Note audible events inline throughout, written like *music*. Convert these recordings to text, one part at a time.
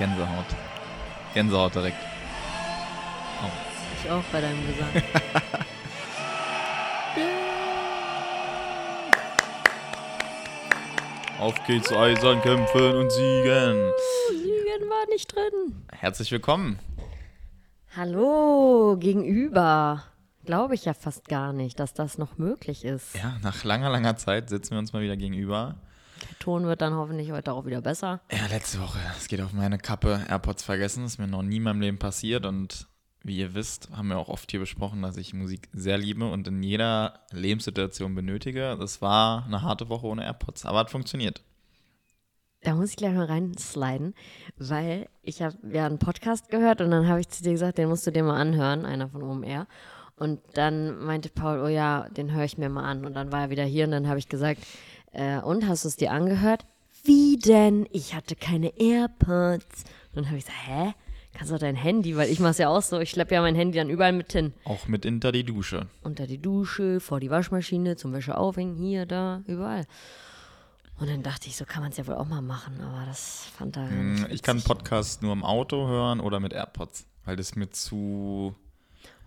Gänsehaut. Gänsehaut direkt. Ich auch bei deinem Gesang. *laughs* Auf geht's, eisern kämpfen und siegen. Lügen war nicht drin. Herzlich willkommen. Hallo, gegenüber. Glaube ich ja fast gar nicht, dass das noch möglich ist. Ja, nach langer, langer Zeit sitzen wir uns mal wieder gegenüber. Der Ton wird dann hoffentlich heute auch wieder besser. Ja, letzte Woche, es geht auf meine Kappe, AirPods vergessen, ist mir noch nie in meinem Leben passiert und wie ihr wisst, haben wir auch oft hier besprochen, dass ich Musik sehr liebe und in jeder Lebenssituation benötige. Das war eine harte Woche ohne AirPods, aber hat funktioniert. Da muss ich gleich mal reinsliden, weil ich habe ja einen Podcast gehört und dann habe ich zu dir gesagt, den musst du dir mal anhören, einer von OMR. Und dann meinte Paul, oh ja, den höre ich mir mal an. Und dann war er wieder hier und dann habe ich gesagt, äh, und hast du es dir angehört? Wie denn? Ich hatte keine AirPods. Und dann habe ich gesagt, hä? Kannst du dein Handy, weil ich mache es ja auch so, ich schleppe ja mein Handy dann überall mit hin. Auch mit hinter die Dusche. Unter die Dusche, vor die Waschmaschine, zum Wäsche aufhängen, hier, da, überall. Und dann dachte ich, so kann man es ja wohl auch mal machen, aber das fand er. Hm, nicht Ich kann. Podcasts nur im Auto hören oder mit AirPods, weil das mir zu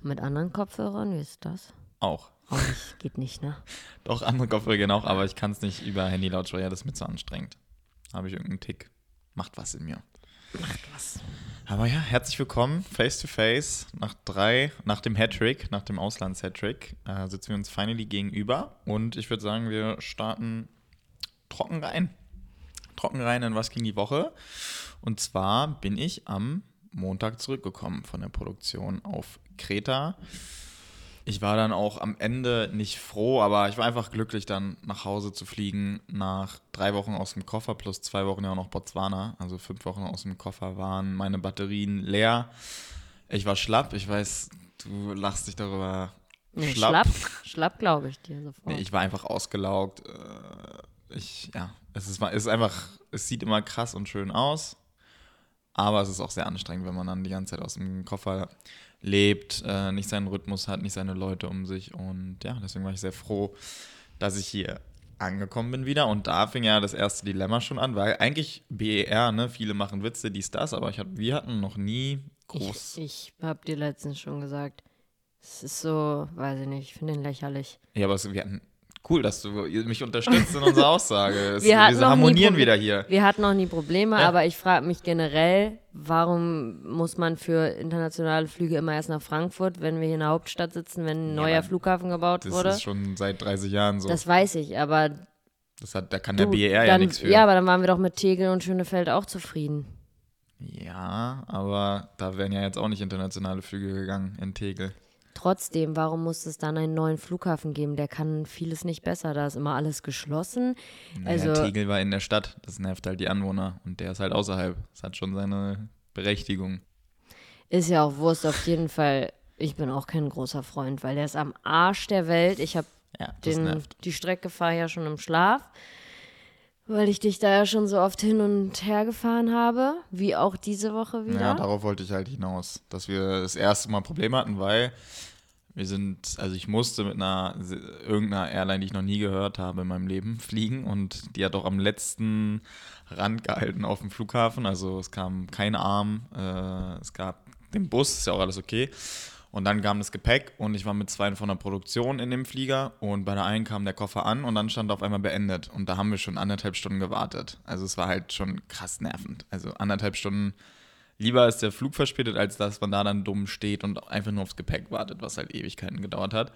Mit anderen Kopfhörern, wie ist das? Auch. Auch nicht, geht nicht, ne? *laughs* Doch, andere Kopfhörer gehen auch, aber ich kann es nicht über Handy-Lautsprecher, das ist mir zu anstrengend. Habe ich irgendeinen Tick. Macht was in mir. Macht was. Aber ja, herzlich willkommen, face to face. Nach drei, nach dem Hattrick, nach dem Auslands-Hattrick, äh, sitzen wir uns finally gegenüber. Und ich würde sagen, wir starten trocken rein. Trocken rein in was ging die Woche. Und zwar bin ich am Montag zurückgekommen von der Produktion auf Kreta. Ich war dann auch am Ende nicht froh, aber ich war einfach glücklich, dann nach Hause zu fliegen. Nach drei Wochen aus dem Koffer plus zwei Wochen ja auch noch Botswana. Also fünf Wochen aus dem Koffer waren meine Batterien leer. Ich war schlapp. Ich weiß, du lachst dich darüber Nee, schlapp. schlapp, schlapp glaube ich dir sofort. Nee, ich war einfach ausgelaugt. Äh, Ich, ja, es ist, es ist einfach, es sieht immer krass und schön aus. Aber es ist auch sehr anstrengend, wenn man dann die ganze Zeit aus dem Koffer lebt, äh, nicht seinen Rhythmus hat, nicht seine Leute um sich. Und ja, deswegen war ich sehr froh, dass ich hier angekommen bin wieder. Und da fing ja das erste Dilemma schon an, weil eigentlich BER, ne, viele machen Witze, dies, das, aber ich hab, wir hatten noch nie groß. ich ich habe dir letztens schon gesagt, es ist so, weiß ich nicht, ich finde ihn lächerlich. ja, aber es, wir hatten. Cool, dass du mich unterstützt in unserer Aussage. *laughs* Es, Wir harmonieren wieder hier. Wir hatten noch nie Probleme, Ja. aber ich frage mich generell, warum muss man für internationale Flüge immer erst nach Frankfurt, wenn wir hier in der Hauptstadt sitzen, wenn ein Ja, neuer Flughafen gebaut Das wurde? ist schon seit 30 Jahren so. Das, Das weiß ich, aber hat, da kann du, der BER ja dann, nichts für. ja, aber dann waren wir doch mit Tegel und Schönefeld auch zufrieden. Ja, aber da wären ja jetzt auch nicht internationale Flüge gegangen in Tegel. Trotzdem, warum muss es dann einen neuen Flughafen geben? Der kann vieles nicht besser. Da ist immer alles geschlossen. Naja, Also- Tegel war in der Stadt, das nervt halt die Anwohner und der ist halt außerhalb. Das hat schon seine Berechtigung. Ist ja auch Wurst auf jeden Fall. Ich bin auch kein großer Freund, weil der ist am Arsch der Welt. Ich habe Ja, die Strecke fahre ja schon im Schlaf, weil ich dich da ja schon so oft hin und her gefahren habe, wie auch diese Woche wieder. Ja, darauf wollte ich halt hinaus, dass wir das erste Mal Probleme hatten, weil wir sind, also ich musste mit einer irgendeiner Airline, die ich noch nie gehört habe in meinem Leben, fliegen und die hat auch am letzten Rand gehalten auf dem Flughafen. Also es kam kein Arm, äh, es gab den Bus, ist ja auch alles okay. Und dann kam das Gepäck und ich war mit zwei von der Produktion in dem Flieger und bei der einen kam der Koffer an und dann stand auf einmal beendet. Und da haben wir schon anderthalb Stunden gewartet. Also es war halt schon krass nervend. Also anderthalb Stunden lieber ist der Flug verspätet, als dass man da dann dumm steht und einfach nur aufs Gepäck wartet, was halt Ewigkeiten gedauert hat.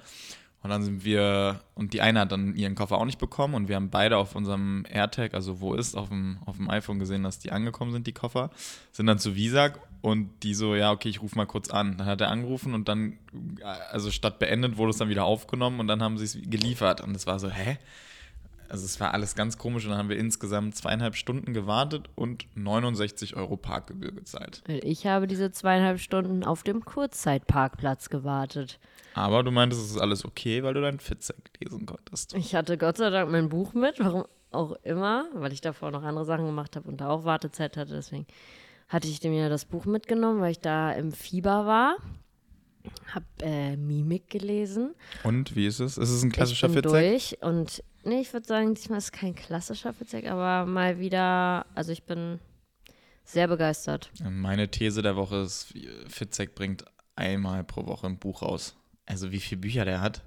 Und dann sind wir, und die eine hat dann ihren Koffer auch nicht bekommen und wir haben beide auf unserem AirTag, also wo ist, auf dem, auf dem iPhone gesehen, dass die angekommen sind, die Koffer, sind dann zu Visag und die so, ja, okay, ich rufe mal kurz an. Dann hat er angerufen und dann, also statt beendet, wurde es dann wieder aufgenommen und dann haben sie es geliefert. Und es war so, hä? also es war alles ganz komisch und dann haben wir insgesamt zweieinhalb Stunden gewartet und 69 Euro Parkgebühr gezahlt. Ich habe diese zweieinhalb Stunden auf dem Kurzzeitparkplatz gewartet. Aber du meintest, es ist alles okay, weil du dein Fitzek lesen konntest. Ich hatte Gott sei Dank mein Buch mit, warum auch immer, weil ich davor noch andere Sachen gemacht habe und da auch Wartezeit hatte. Deswegen hatte ich mir das Buch mitgenommen, weil ich da im Fieber war. Hab äh, Mimik gelesen. Und wie ist es? Ist es ein klassischer ich bin Fitzek? durch und nee, ich würde sagen, diesmal ist es kein klassischer Fitzek, aber mal wieder, also ich bin sehr begeistert. Meine These der Woche ist, Fitzek bringt einmal pro Woche ein Buch raus. Also wie viele Bücher der hat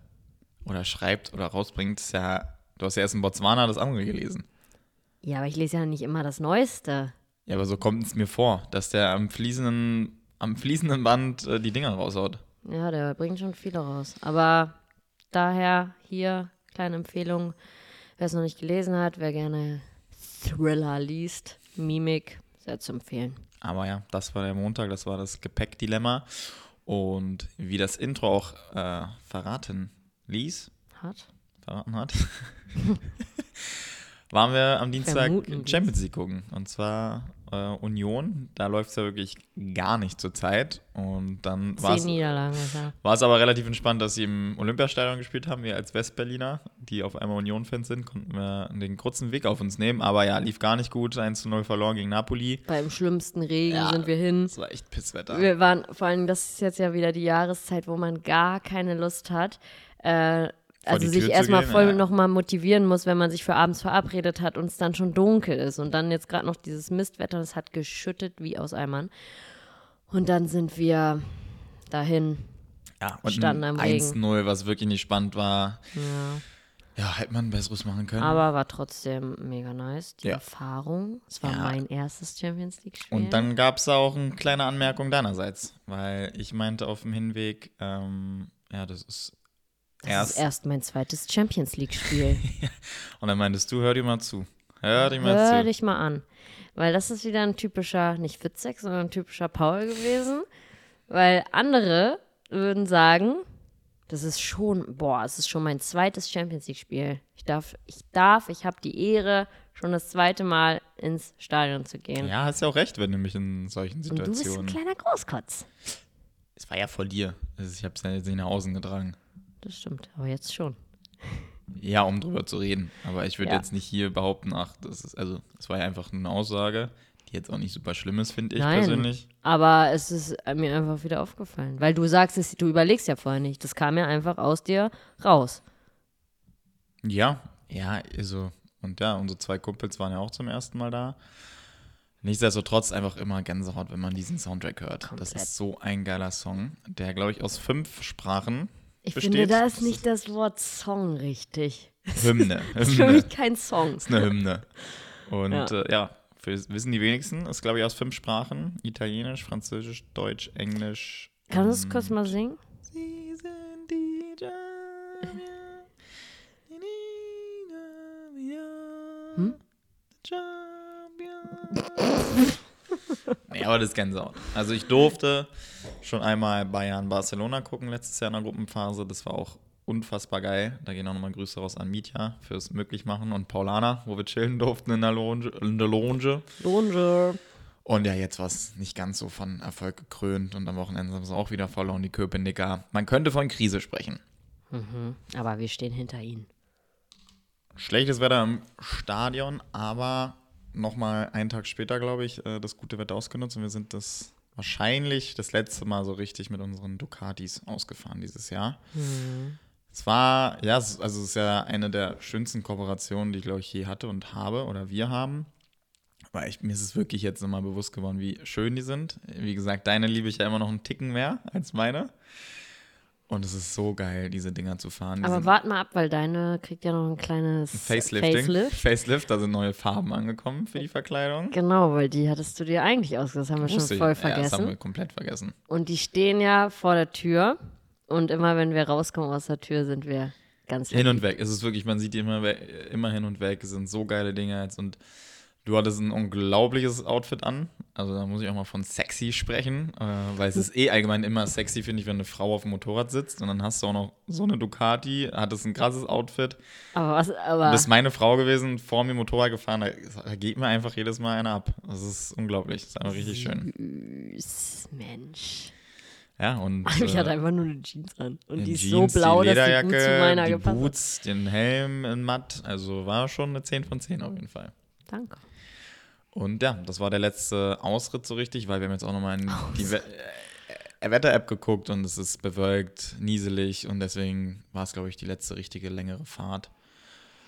oder schreibt oder rausbringt, ist ja, du hast ja erst in Botswana das andere gelesen. Ja, aber ich lese ja nicht immer das Neueste. Ja, aber so kommt es mir vor, dass der am fließenden, am fließenden Band äh, die Dinger raushaut. Ja, der bringt schon viele raus. Aber daher hier kleine Empfehlung, wer es noch nicht gelesen hat, wer gerne Thriller liest, Mimik, sehr zu empfehlen. Aber ja, das war der Montag, das war das Gepäckdilemma. Und wie das Intro auch äh, verraten ließ, Hat? verraten hat, *laughs* waren wir am Dienstag Vermuten. Champions League gucken. Und zwar äh, Union. Da läuft es ja wirklich gar nicht zur Zeit. Und dann war ja. es aber relativ entspannt, dass sie im Olympiastadion gespielt haben. Wir als Westberliner, die auf einmal Union-Fans sind, konnten wir den kurzen Weg auf uns nehmen. Aber ja, lief gar nicht gut. 1 zu 0 verloren gegen Napoli. Beim schlimmsten Regen Ja. sind wir hin. Das war echt Pisswetter. Wir waren, vor allem, das ist jetzt ja wieder die Jahreszeit, wo man gar keine Lust hat. Äh, also sich Tür erstmal gehen, voll ja. nochmal motivieren muss, wenn man sich für abends verabredet hat und es dann schon dunkel ist. Und dann jetzt gerade noch dieses Mistwetter, das hat geschüttet wie aus Eimern. Und dann sind wir dahin. Ja, und Standen ein am Regen. 1-0, was wirklich nicht spannend war. Ja. Ja, hätte man Besseres machen können. Aber war trotzdem mega nice. Die Ja. Erfahrung. Es war Ja. mein erstes Champions League-Spiel. Und dann gab es auch eine kleine Anmerkung deinerseits, weil ich meinte auf dem Hinweg, ähm, ja, das ist das erst. ist erst mein zweites Champions League-Spiel. *laughs* Und dann meintest du, hör dir mal zu. Hör dir mal Hör zu. dich mal an. Weil das ist wieder ein typischer, nicht Fitzek, sondern ein typischer Paul gewesen. Weil andere würden sagen, das ist schon, boah, es ist schon mein zweites Champions League-Spiel. Ich darf, ich darf, ich habe die Ehre, schon das zweite Mal ins Stadion zu gehen. Ja, hast ja auch recht, wenn du mich in solchen Und du bist ein Situationen. kleiner Großkotz. Es war ja vor dir. Also ich habe es ja jetzt nicht nach außen getragen. Das stimmt, aber jetzt schon. Ja, um drüber zu reden. Aber ich würde Ja. jetzt nicht hier behaupten, ach, das ist, also, es war ja einfach eine Aussage, die jetzt auch nicht super schlimm ist, finde ich Nein. persönlich. Aber es ist mir einfach wieder aufgefallen. Weil du sagst es, du überlegst ja vorher nicht. Das kam ja einfach aus dir raus. Ja, ja, also, und ja, unsere zwei Kumpels waren ja auch zum ersten Mal da. Nichtsdestotrotz einfach immer Gänsehaut, wenn man diesen Soundtrack hört. Das Komplett. ist so ein geiler Song, der, glaube ich, aus fünf Sprachen Ich besteht. finde, da ist nicht das Wort Song richtig. Hymne. *laughs* Das ist für Hymne. mich kein Song. ist eine Hymne. Und Ja. äh, ja für, wissen die wenigsten, ist, glaube ich, aus fünf Sprachen. Italienisch, Französisch, Deutsch, Englisch. Kannst du es kurz mal singen? Sie sind die Jamia, Hm? Jamia. Nee, aber das ist Gänsehaut. Also ich durfte schon einmal Bayern Barcelona gucken letztes Jahr in der Gruppenphase. Das war auch unfassbar geil. Da gehen auch nochmal Grüße raus an Mitya fürs Möglichmachen und Paulana, wo wir chillen durften in der Lounge. In der Lounge. Lohnge. Und ja, jetzt war es nicht ganz so von Erfolg gekrönt und am Wochenende haben sie auch wieder verloren, die Köpenicker. Man könnte von Krise sprechen. Mhm. Aber wir stehen hinter ihnen. Schlechtes Wetter im Stadion, aber nochmal einen Tag später, glaube ich, äh, das gute Wetter ausgenutzt und wir sind das wahrscheinlich das letzte Mal so richtig mit unseren Ducatis ausgefahren dieses Jahr. Es war, ja, also es ist ja eine der schönsten Kooperationen, die ich, glaube ich, je hatte und habe oder wir haben. Aber ich, mir ist es wirklich jetzt nochmal bewusst geworden, wie schön die sind. Wie gesagt, deine liebe ich ja immer noch einen Ticken mehr als meine. Und es ist so geil, diese Dinger zu fahren. Die Aber sind wart mal ab, weil deine kriegt ja noch ein kleines Facelifting. Facelift. Facelift, da sind neue Farben angekommen für die Verkleidung. Genau, weil die hattest du dir eigentlich ausgesucht. Das haben wir schon Wusste ich. voll Ja, das haben vergessen. wir komplett vergessen. Und die stehen ja vor der Tür. Und immer wenn wir rauskommen aus der Tür, sind wir ganz Hin und weg. Es ist wirklich, man sieht die immer, immer hin und weg. Es sind so geile Dinge jetzt. Und du hattest ein unglaubliches Outfit an. Also da muss ich auch mal von sexy sprechen, äh, weil es ist eh allgemein immer sexy, finde ich, wenn eine Frau auf dem Motorrad sitzt und dann hast du auch noch so eine Ducati, hat es ein krasses Outfit. Aber was, aber. Das ist meine Frau gewesen, vor mir Motorrad gefahren, da, da geht mir einfach jedes Mal einer ab. Das ist unglaublich, das ist einfach richtig schön. Süß, Mensch. Ja, und. *laughs* Ich hatte äh, einfach nur eine Jeans an. Und die ist Jeans, so blau, dass die gut zu meiner die gepasst hat. Boots, den Helm in matt, also war schon eine 10 von 10 auf jeden Fall. Danke. Und ja, das war der letzte Ausritt so richtig, weil wir haben jetzt auch nochmal in die We äh, Wetter-App geguckt und es ist bewölkt, nieselig und deswegen war es, glaube ich, die letzte richtige längere Fahrt.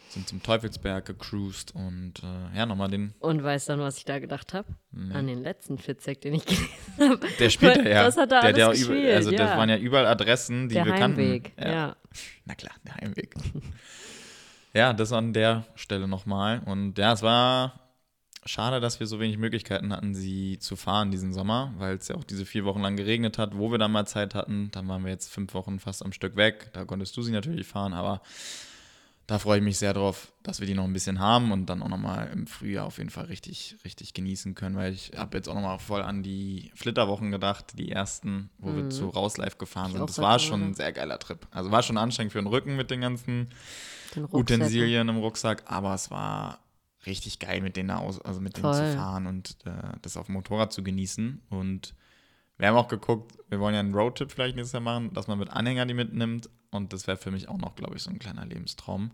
Sind zum Teufelsberg gecruised und äh, ja, nochmal den. Und weißt dann, was ich da gedacht habe? Nee. An den letzten Fitzek, den ich *laughs* gelesen habe. Der spielt er ja. Das hat er der, der alles über, gespielt, Also das ja. waren ja überall Adressen, die Der wir Heimweg, kannten. ja. Na klar, der Heimweg. *laughs* ja, das an der Stelle nochmal. Und ja, es war schade, dass wir so wenig Möglichkeiten hatten, sie zu fahren diesen Sommer, weil es ja auch diese vier Wochen lang geregnet hat, wo wir dann mal Zeit hatten. Dann waren wir jetzt fünf Wochen fast am Stück weg. Da konntest du sie natürlich fahren, aber da freue ich mich sehr drauf, dass wir die noch ein bisschen haben und dann auch nochmal im Frühjahr auf jeden Fall richtig, richtig genießen können, weil ich habe jetzt auch nochmal voll an die Flitterwochen gedacht, die ersten, wo wir zu Raus Live gefahren Ich sind. Das war schon ein sehr geiler Trip. Also war schon anstrengend für den Rücken mit den ganzen Den Rucksäcken. Utensilien im Rucksack, aber es war richtig geil, mit denen aus, also mit denen zu fahren und äh, das auf dem Motorrad zu genießen. Und wir haben auch geguckt, wir wollen ja einen Roadtrip vielleicht nächstes Jahr machen, dass man mit Anhänger die mitnimmt. Und das wäre für mich auch noch, glaube ich, so ein kleiner Lebenstraum.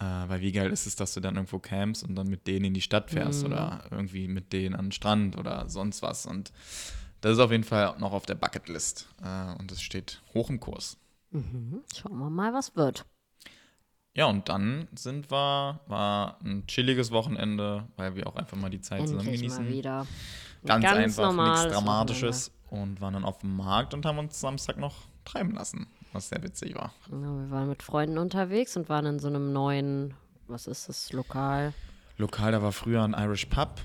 Äh, weil wie geil ist es, dass du dann irgendwo campst und dann mit denen in die Stadt fährst Mhm. oder irgendwie mit denen an den Strand oder sonst was. Und das ist auf jeden Fall noch auf der Bucketlist. Äh, und das steht hoch im Kurs. Mhm. Schauen wir mal, was wird. Ja, und dann sind wir, war ein chilliges Wochenende, weil wir auch einfach mal die Zeit zusammen Endlich genießen. mal wieder. Ein Ganz, einfach, nichts Dramatisches und waren dann auf dem Markt und haben uns Samstag noch treiben lassen, was sehr witzig war. Wochenende. Ja, wir waren mit Freunden unterwegs und waren in so einem neuen, was ist das, Lokal? Lokal, da war früher ein Irish Pub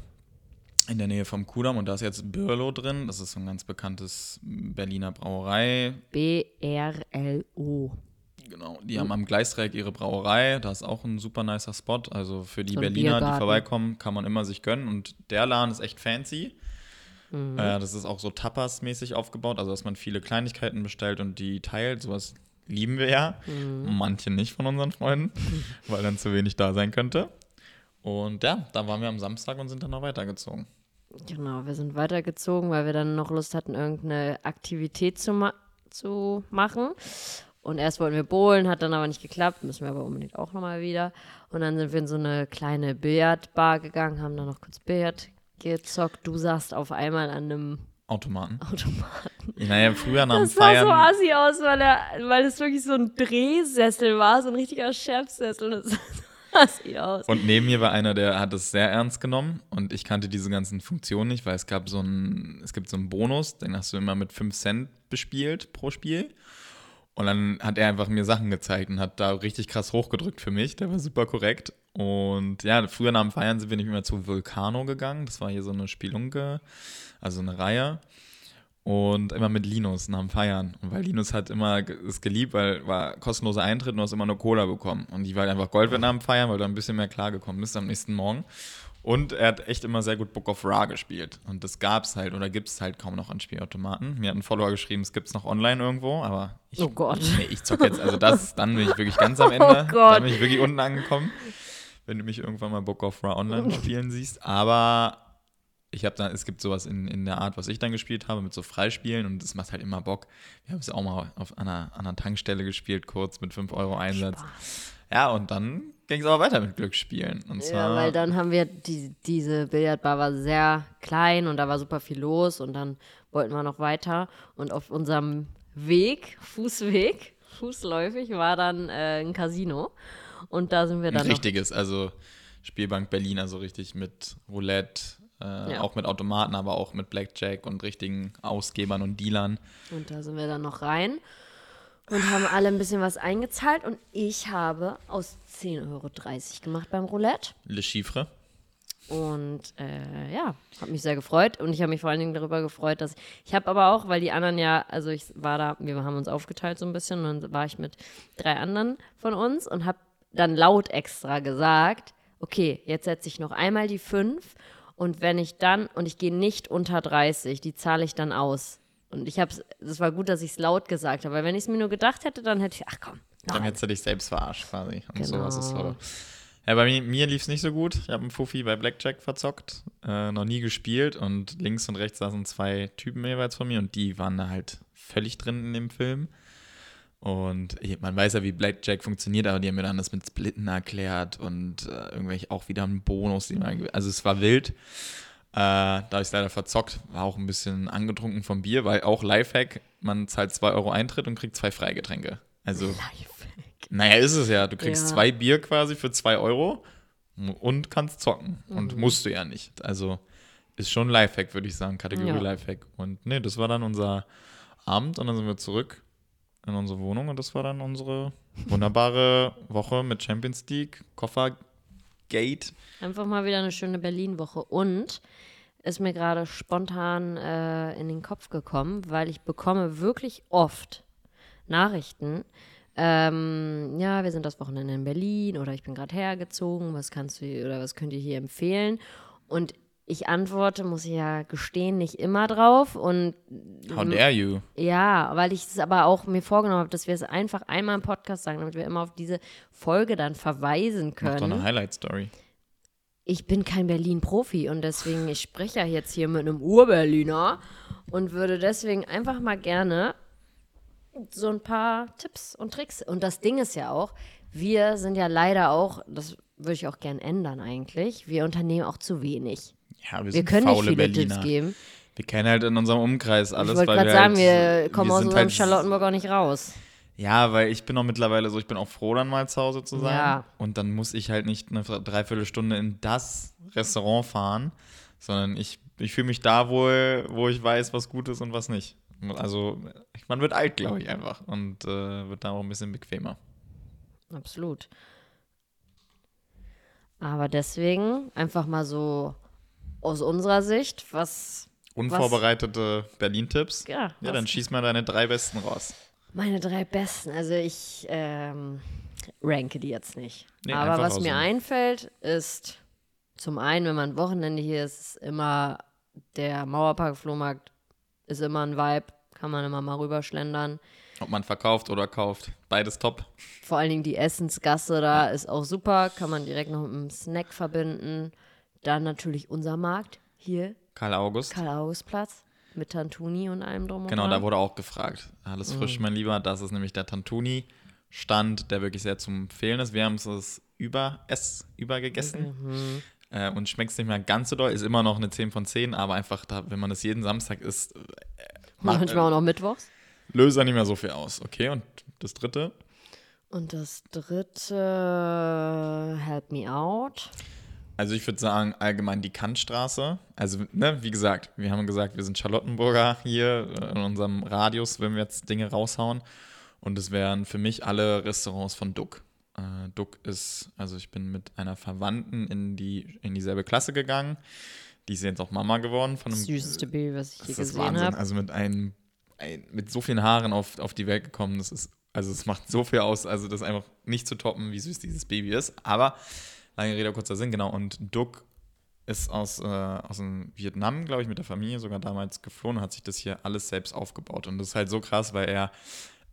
in der Nähe vom Kudamm und da ist jetzt Birlo drin. Das ist so ein ganz bekanntes Berliner Brauerei. B-R-L-O. Genau, die haben am Gleisdreieck ihre Brauerei. Da ist auch ein super nicer Spot. Also für die So Berliner, die vorbeikommen, kann man immer sich gönnen. Und der Laden ist echt fancy. Mhm. Äh, das ist auch so Tapas-mäßig aufgebaut, also dass man viele Kleinigkeiten bestellt und die teilt. Sowas lieben wir ja. Mhm. Manche nicht von unseren Freunden, *laughs* weil dann zu wenig da sein könnte. Und ja, da waren wir am Samstag und sind dann noch weitergezogen. Genau, wir sind weitergezogen, weil wir dann noch Lust hatten, irgendeine Aktivität zu, ma zu machen. Und erst wollten wir bowlen, hat dann aber nicht geklappt, müssen wir aber unbedingt auch nochmal wieder. Und dann sind wir in so eine kleine Billardbar gegangen, haben dann noch kurz Billard gezockt. Du saßt auf einmal an einem Automaten. Automaten. *laughs* Naja, früher nach dem Das sah Feiern. so assi aus, weil, er, weil es wirklich so ein Drehsessel war, so ein richtiger Chefsessel. Das sah so *laughs* assi aus. Und neben mir war einer, der hat es sehr ernst genommen und ich kannte diese ganzen Funktionen nicht, weil es gab so einen, es gibt so einen Bonus, den hast du immer mit 5 Cent bespielt pro Spiel. Und dann hat er einfach mir Sachen gezeigt und hat da richtig krass hochgedrückt für mich. Der war super korrekt. Und ja, früher nach dem Feiern sind wir nicht mehr zu Vulcano gegangen. Das war hier so eine Spielunke, also eine Reihe. Und immer mit Linus nach dem Feiern. Und weil Linus hat immer es geliebt, weil war kostenloser Eintritt und du hast immer nur Cola bekommen. Und die war halt einfach Gold nach dem Feiern, weil du ein bisschen mehr klargekommen bist am nächsten Morgen. Und er hat echt immer sehr gut Book of Ra gespielt. Und das gab's halt oder gibt's halt kaum noch an Spielautomaten. Mir hat ein Follower geschrieben, es gibt's noch online irgendwo, aber ich, Oh Gott. *laughs* nee, ich zock jetzt, also das, *laughs* dann bin ich wirklich ganz am Ende. Oh Gott. Dann bin ich wirklich unten angekommen, wenn du mich irgendwann mal Book of Ra online *laughs* spielen siehst. Aber ich habe da, es gibt sowas in, in der Art, was ich dann gespielt habe, mit so Freispielen und das macht halt immer Bock. Wir haben es auch mal auf einer, einer Tankstelle gespielt, kurz mit 5 Euro Einsatz. Ja, und dann ging es aber weiter mit Glücksspielen. Und zwar, Ja, weil dann haben wir, die, diese Billardbar war sehr klein und da war super viel los und dann wollten wir noch weiter und auf unserem Weg, Fußweg, fußläufig, war dann äh, ein Casino und da sind wir ein dann noch, richtiges, also Spielbank Berlin, also richtig mit Roulette, äh, Ja. auch mit Automaten, aber auch mit Blackjack und richtigen Ausgebern und Dealern. und da sind wir dann noch rein und haben alle ein bisschen was eingezahlt und ich habe aus 10,30 Euro gemacht beim Roulette. Le Chiffre. Und äh, ja, habe mich sehr gefreut und ich habe mich vor allen Dingen darüber gefreut, dass ich habe aber auch, weil die anderen ja, also ich war da, wir haben uns aufgeteilt so ein bisschen und dann war ich mit drei anderen von uns und habe dann laut extra gesagt, okay, jetzt setze ich noch einmal die fünf Und wenn ich dann, und ich gehe nicht unter 30, die zahle ich dann aus. Und ich habe es war gut, dass ich es laut gesagt habe, weil wenn ich es mir nur gedacht hätte, dann hätte ich, ach komm. Dann hättest du dich selbst verarscht quasi. Und Genau. sowas ist so. Ja, bei mir, mir lief es nicht so gut. Ich habe einen Fuffi bei Blackjack verzockt, äh, noch nie gespielt und links und rechts saßen zwei Typen jeweils von mir und die waren da halt völlig drin in dem Film. Und man weiß ja, wie Blackjack funktioniert, aber die haben mir dann das mit Splitten erklärt und äh, irgendwelche auch wieder einen Bonus. Die man, also es war wild. Äh, da habe ich es leider verzockt, war auch ein bisschen angetrunken vom Bier, weil auch Lifehack, man zahlt 2 Euro Eintritt und kriegt zwei Freigetränke. Also Lifehack. naja, ist es ja. Du kriegst Ja. zwei Bier quasi für zwei Euro und kannst zocken. Mhm. Und musst du ja nicht. Also ist schon Lifehack, würde ich sagen. Kategorie Ja. Lifehack. Und nee, das war dann unser Abend und dann sind wir zurück in unsere Wohnung und das war dann unsere wunderbare Woche mit Champions League, Koffergate. Einfach mal wieder eine schöne Berlin-Woche. Und ist mir gerade spontan äh, in den Kopf gekommen, weil ich bekomme wirklich oft Nachrichten. Ähm, ja, wir sind das Wochenende in Berlin oder ich bin gerade hergezogen, was kannst du oder was könnt ihr hier empfehlen? Und ich antworte, muss ich ja gestehen, nicht immer drauf. Und How dare you? ja, weil ich es aber auch mir vorgenommen habe, dass wir es einfach einmal im Podcast sagen, damit wir immer auf diese Folge dann verweisen Mach doch können eine Highlight-Story. ich bin kein Berlin-Profi und deswegen, ich spreche ja jetzt hier mit einem Ur-Berliner und würde deswegen einfach mal gerne so ein paar Tipps und Tricks. Und das Ding ist ja auch, wir sind ja leider auch, das würde ich auch gern ändern eigentlich, wir unternehmen auch zu wenig. Ja, wir Wir sind können nicht faule viele Berliner. Tipps geben. Wir kennen halt in unserem Umkreis alles, ich wollte weil gerade wir sagen, halt, wir kommen aus sind unserem halt Charlottenburg auch nicht raus. Ja, weil ich bin auch mittlerweile so, ich bin auch froh, dann mal zu Hause zu sein. Ja. Und dann muss ich halt nicht eine Dreiviertelstunde in das Restaurant fahren, sondern ich, ich fühle mich da wohl, wo ich weiß, was gut ist und was nicht. Also man wird alt, glaube ich, einfach. Und äh, wird da auch ein bisschen bequemer. Absolut. Aber deswegen einfach mal so aus unserer Sicht, was Unvorbereitete Berlin-Tipps. Ja, Ja, dann schieß mal deine drei besten raus. Meine drei besten. Also ich ähm, ranke die jetzt nicht. Nee, Aber was mir raushauen. einfällt, ist zum einen, wenn man Wochenende hier ist, ist immer der Mauerpark-Flohmarkt ist immer ein Vibe. Kann man immer mal rüberschlendern. Ob man verkauft oder kauft. Beides top. Vor allen Dingen die Essensgasse da ist auch super. Kann man direkt noch mit einem Snack verbinden. Dann natürlich unser Markt hier, Karl August. Karl-August-Platz mit Tantuni und allem drum und Genau, dran. da wurde auch gefragt. Alles Mhm. frisch, mein Lieber. Das ist nämlich der Tantuni-Stand, der wirklich sehr zum Empfehlen ist. Wir haben es über, es übergegessen. Mhm. Äh, und schmeckt es nicht mehr ganz so doll. Ist immer noch eine 10 von 10, aber einfach, da, wenn man das jeden Samstag isst, äh, macht, Manchmal auch noch mittwochs. löst er nicht mehr so viel aus. Okay, und das dritte? Und das dritte, Help Me Out. Also ich würde sagen, allgemein die Kantstraße. Also, ne, wie gesagt, wir haben gesagt, wir sind Charlottenburger hier. In unserem Radius wenn wir jetzt Dinge raushauen. Und es wären für mich alle Restaurants von Duck. Äh, Duck ist, also ich bin mit einer Verwandten in, die, in dieselbe Klasse gegangen. Die ist jetzt auch Mama geworden von Das einem süßeste Baby, was ich je Das gesehen Wahnsinn. habe. Also mit einem, ein, mit so vielen Haaren auf, auf die Welt gekommen, das ist, also es macht so viel aus, also das ist einfach nicht zu toppen, wie süß dieses Baby ist. Aber lange Rede, kurzer Sinn, genau. Und Duck ist aus, äh, aus dem Vietnam, glaube ich, mit der Familie sogar damals geflohen und hat sich das hier alles selbst aufgebaut. Und das ist halt so krass, weil er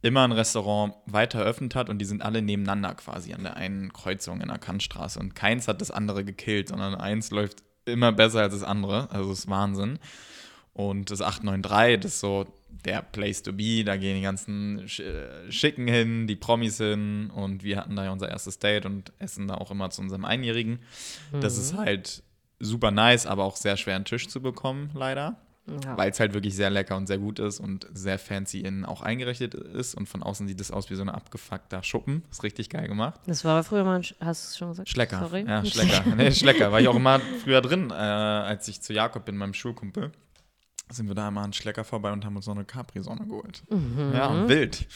immer ein Restaurant weiter eröffnet hat und die sind alle nebeneinander quasi an der einen Kreuzung in der Kantstraße. Und keins hat das andere gekillt, sondern eins läuft immer besser als das andere. Also das ist Wahnsinn. Und das 893, das ist so der Place to be. Da gehen die ganzen äh, Schicken hin, die Promis hin. Und wir hatten da ja unser erstes Date und essen da auch immer zu unserem Einjährigen. Das ist halt super nice, aber auch sehr schwer, einen Tisch zu bekommen, leider. Ja. Weil es halt wirklich sehr lecker und sehr gut ist und sehr fancy innen auch eingerichtet ist. Und von außen sieht es aus wie so ein abgefuckter Schuppen. Ist richtig geil gemacht. Das war früher mal ein, hast du es schon gesagt? Schlecker. Sorry. Ja, *laughs* Schlecker. Nee, Schlecker. War ich auch immer früher drin, äh, als ich zu Jakob bin, meinem Schulkumpel. Sind wir da immer an Schlecker vorbei und haben uns noch eine Capri-Sonne geholt. Mhm. Ja, wild.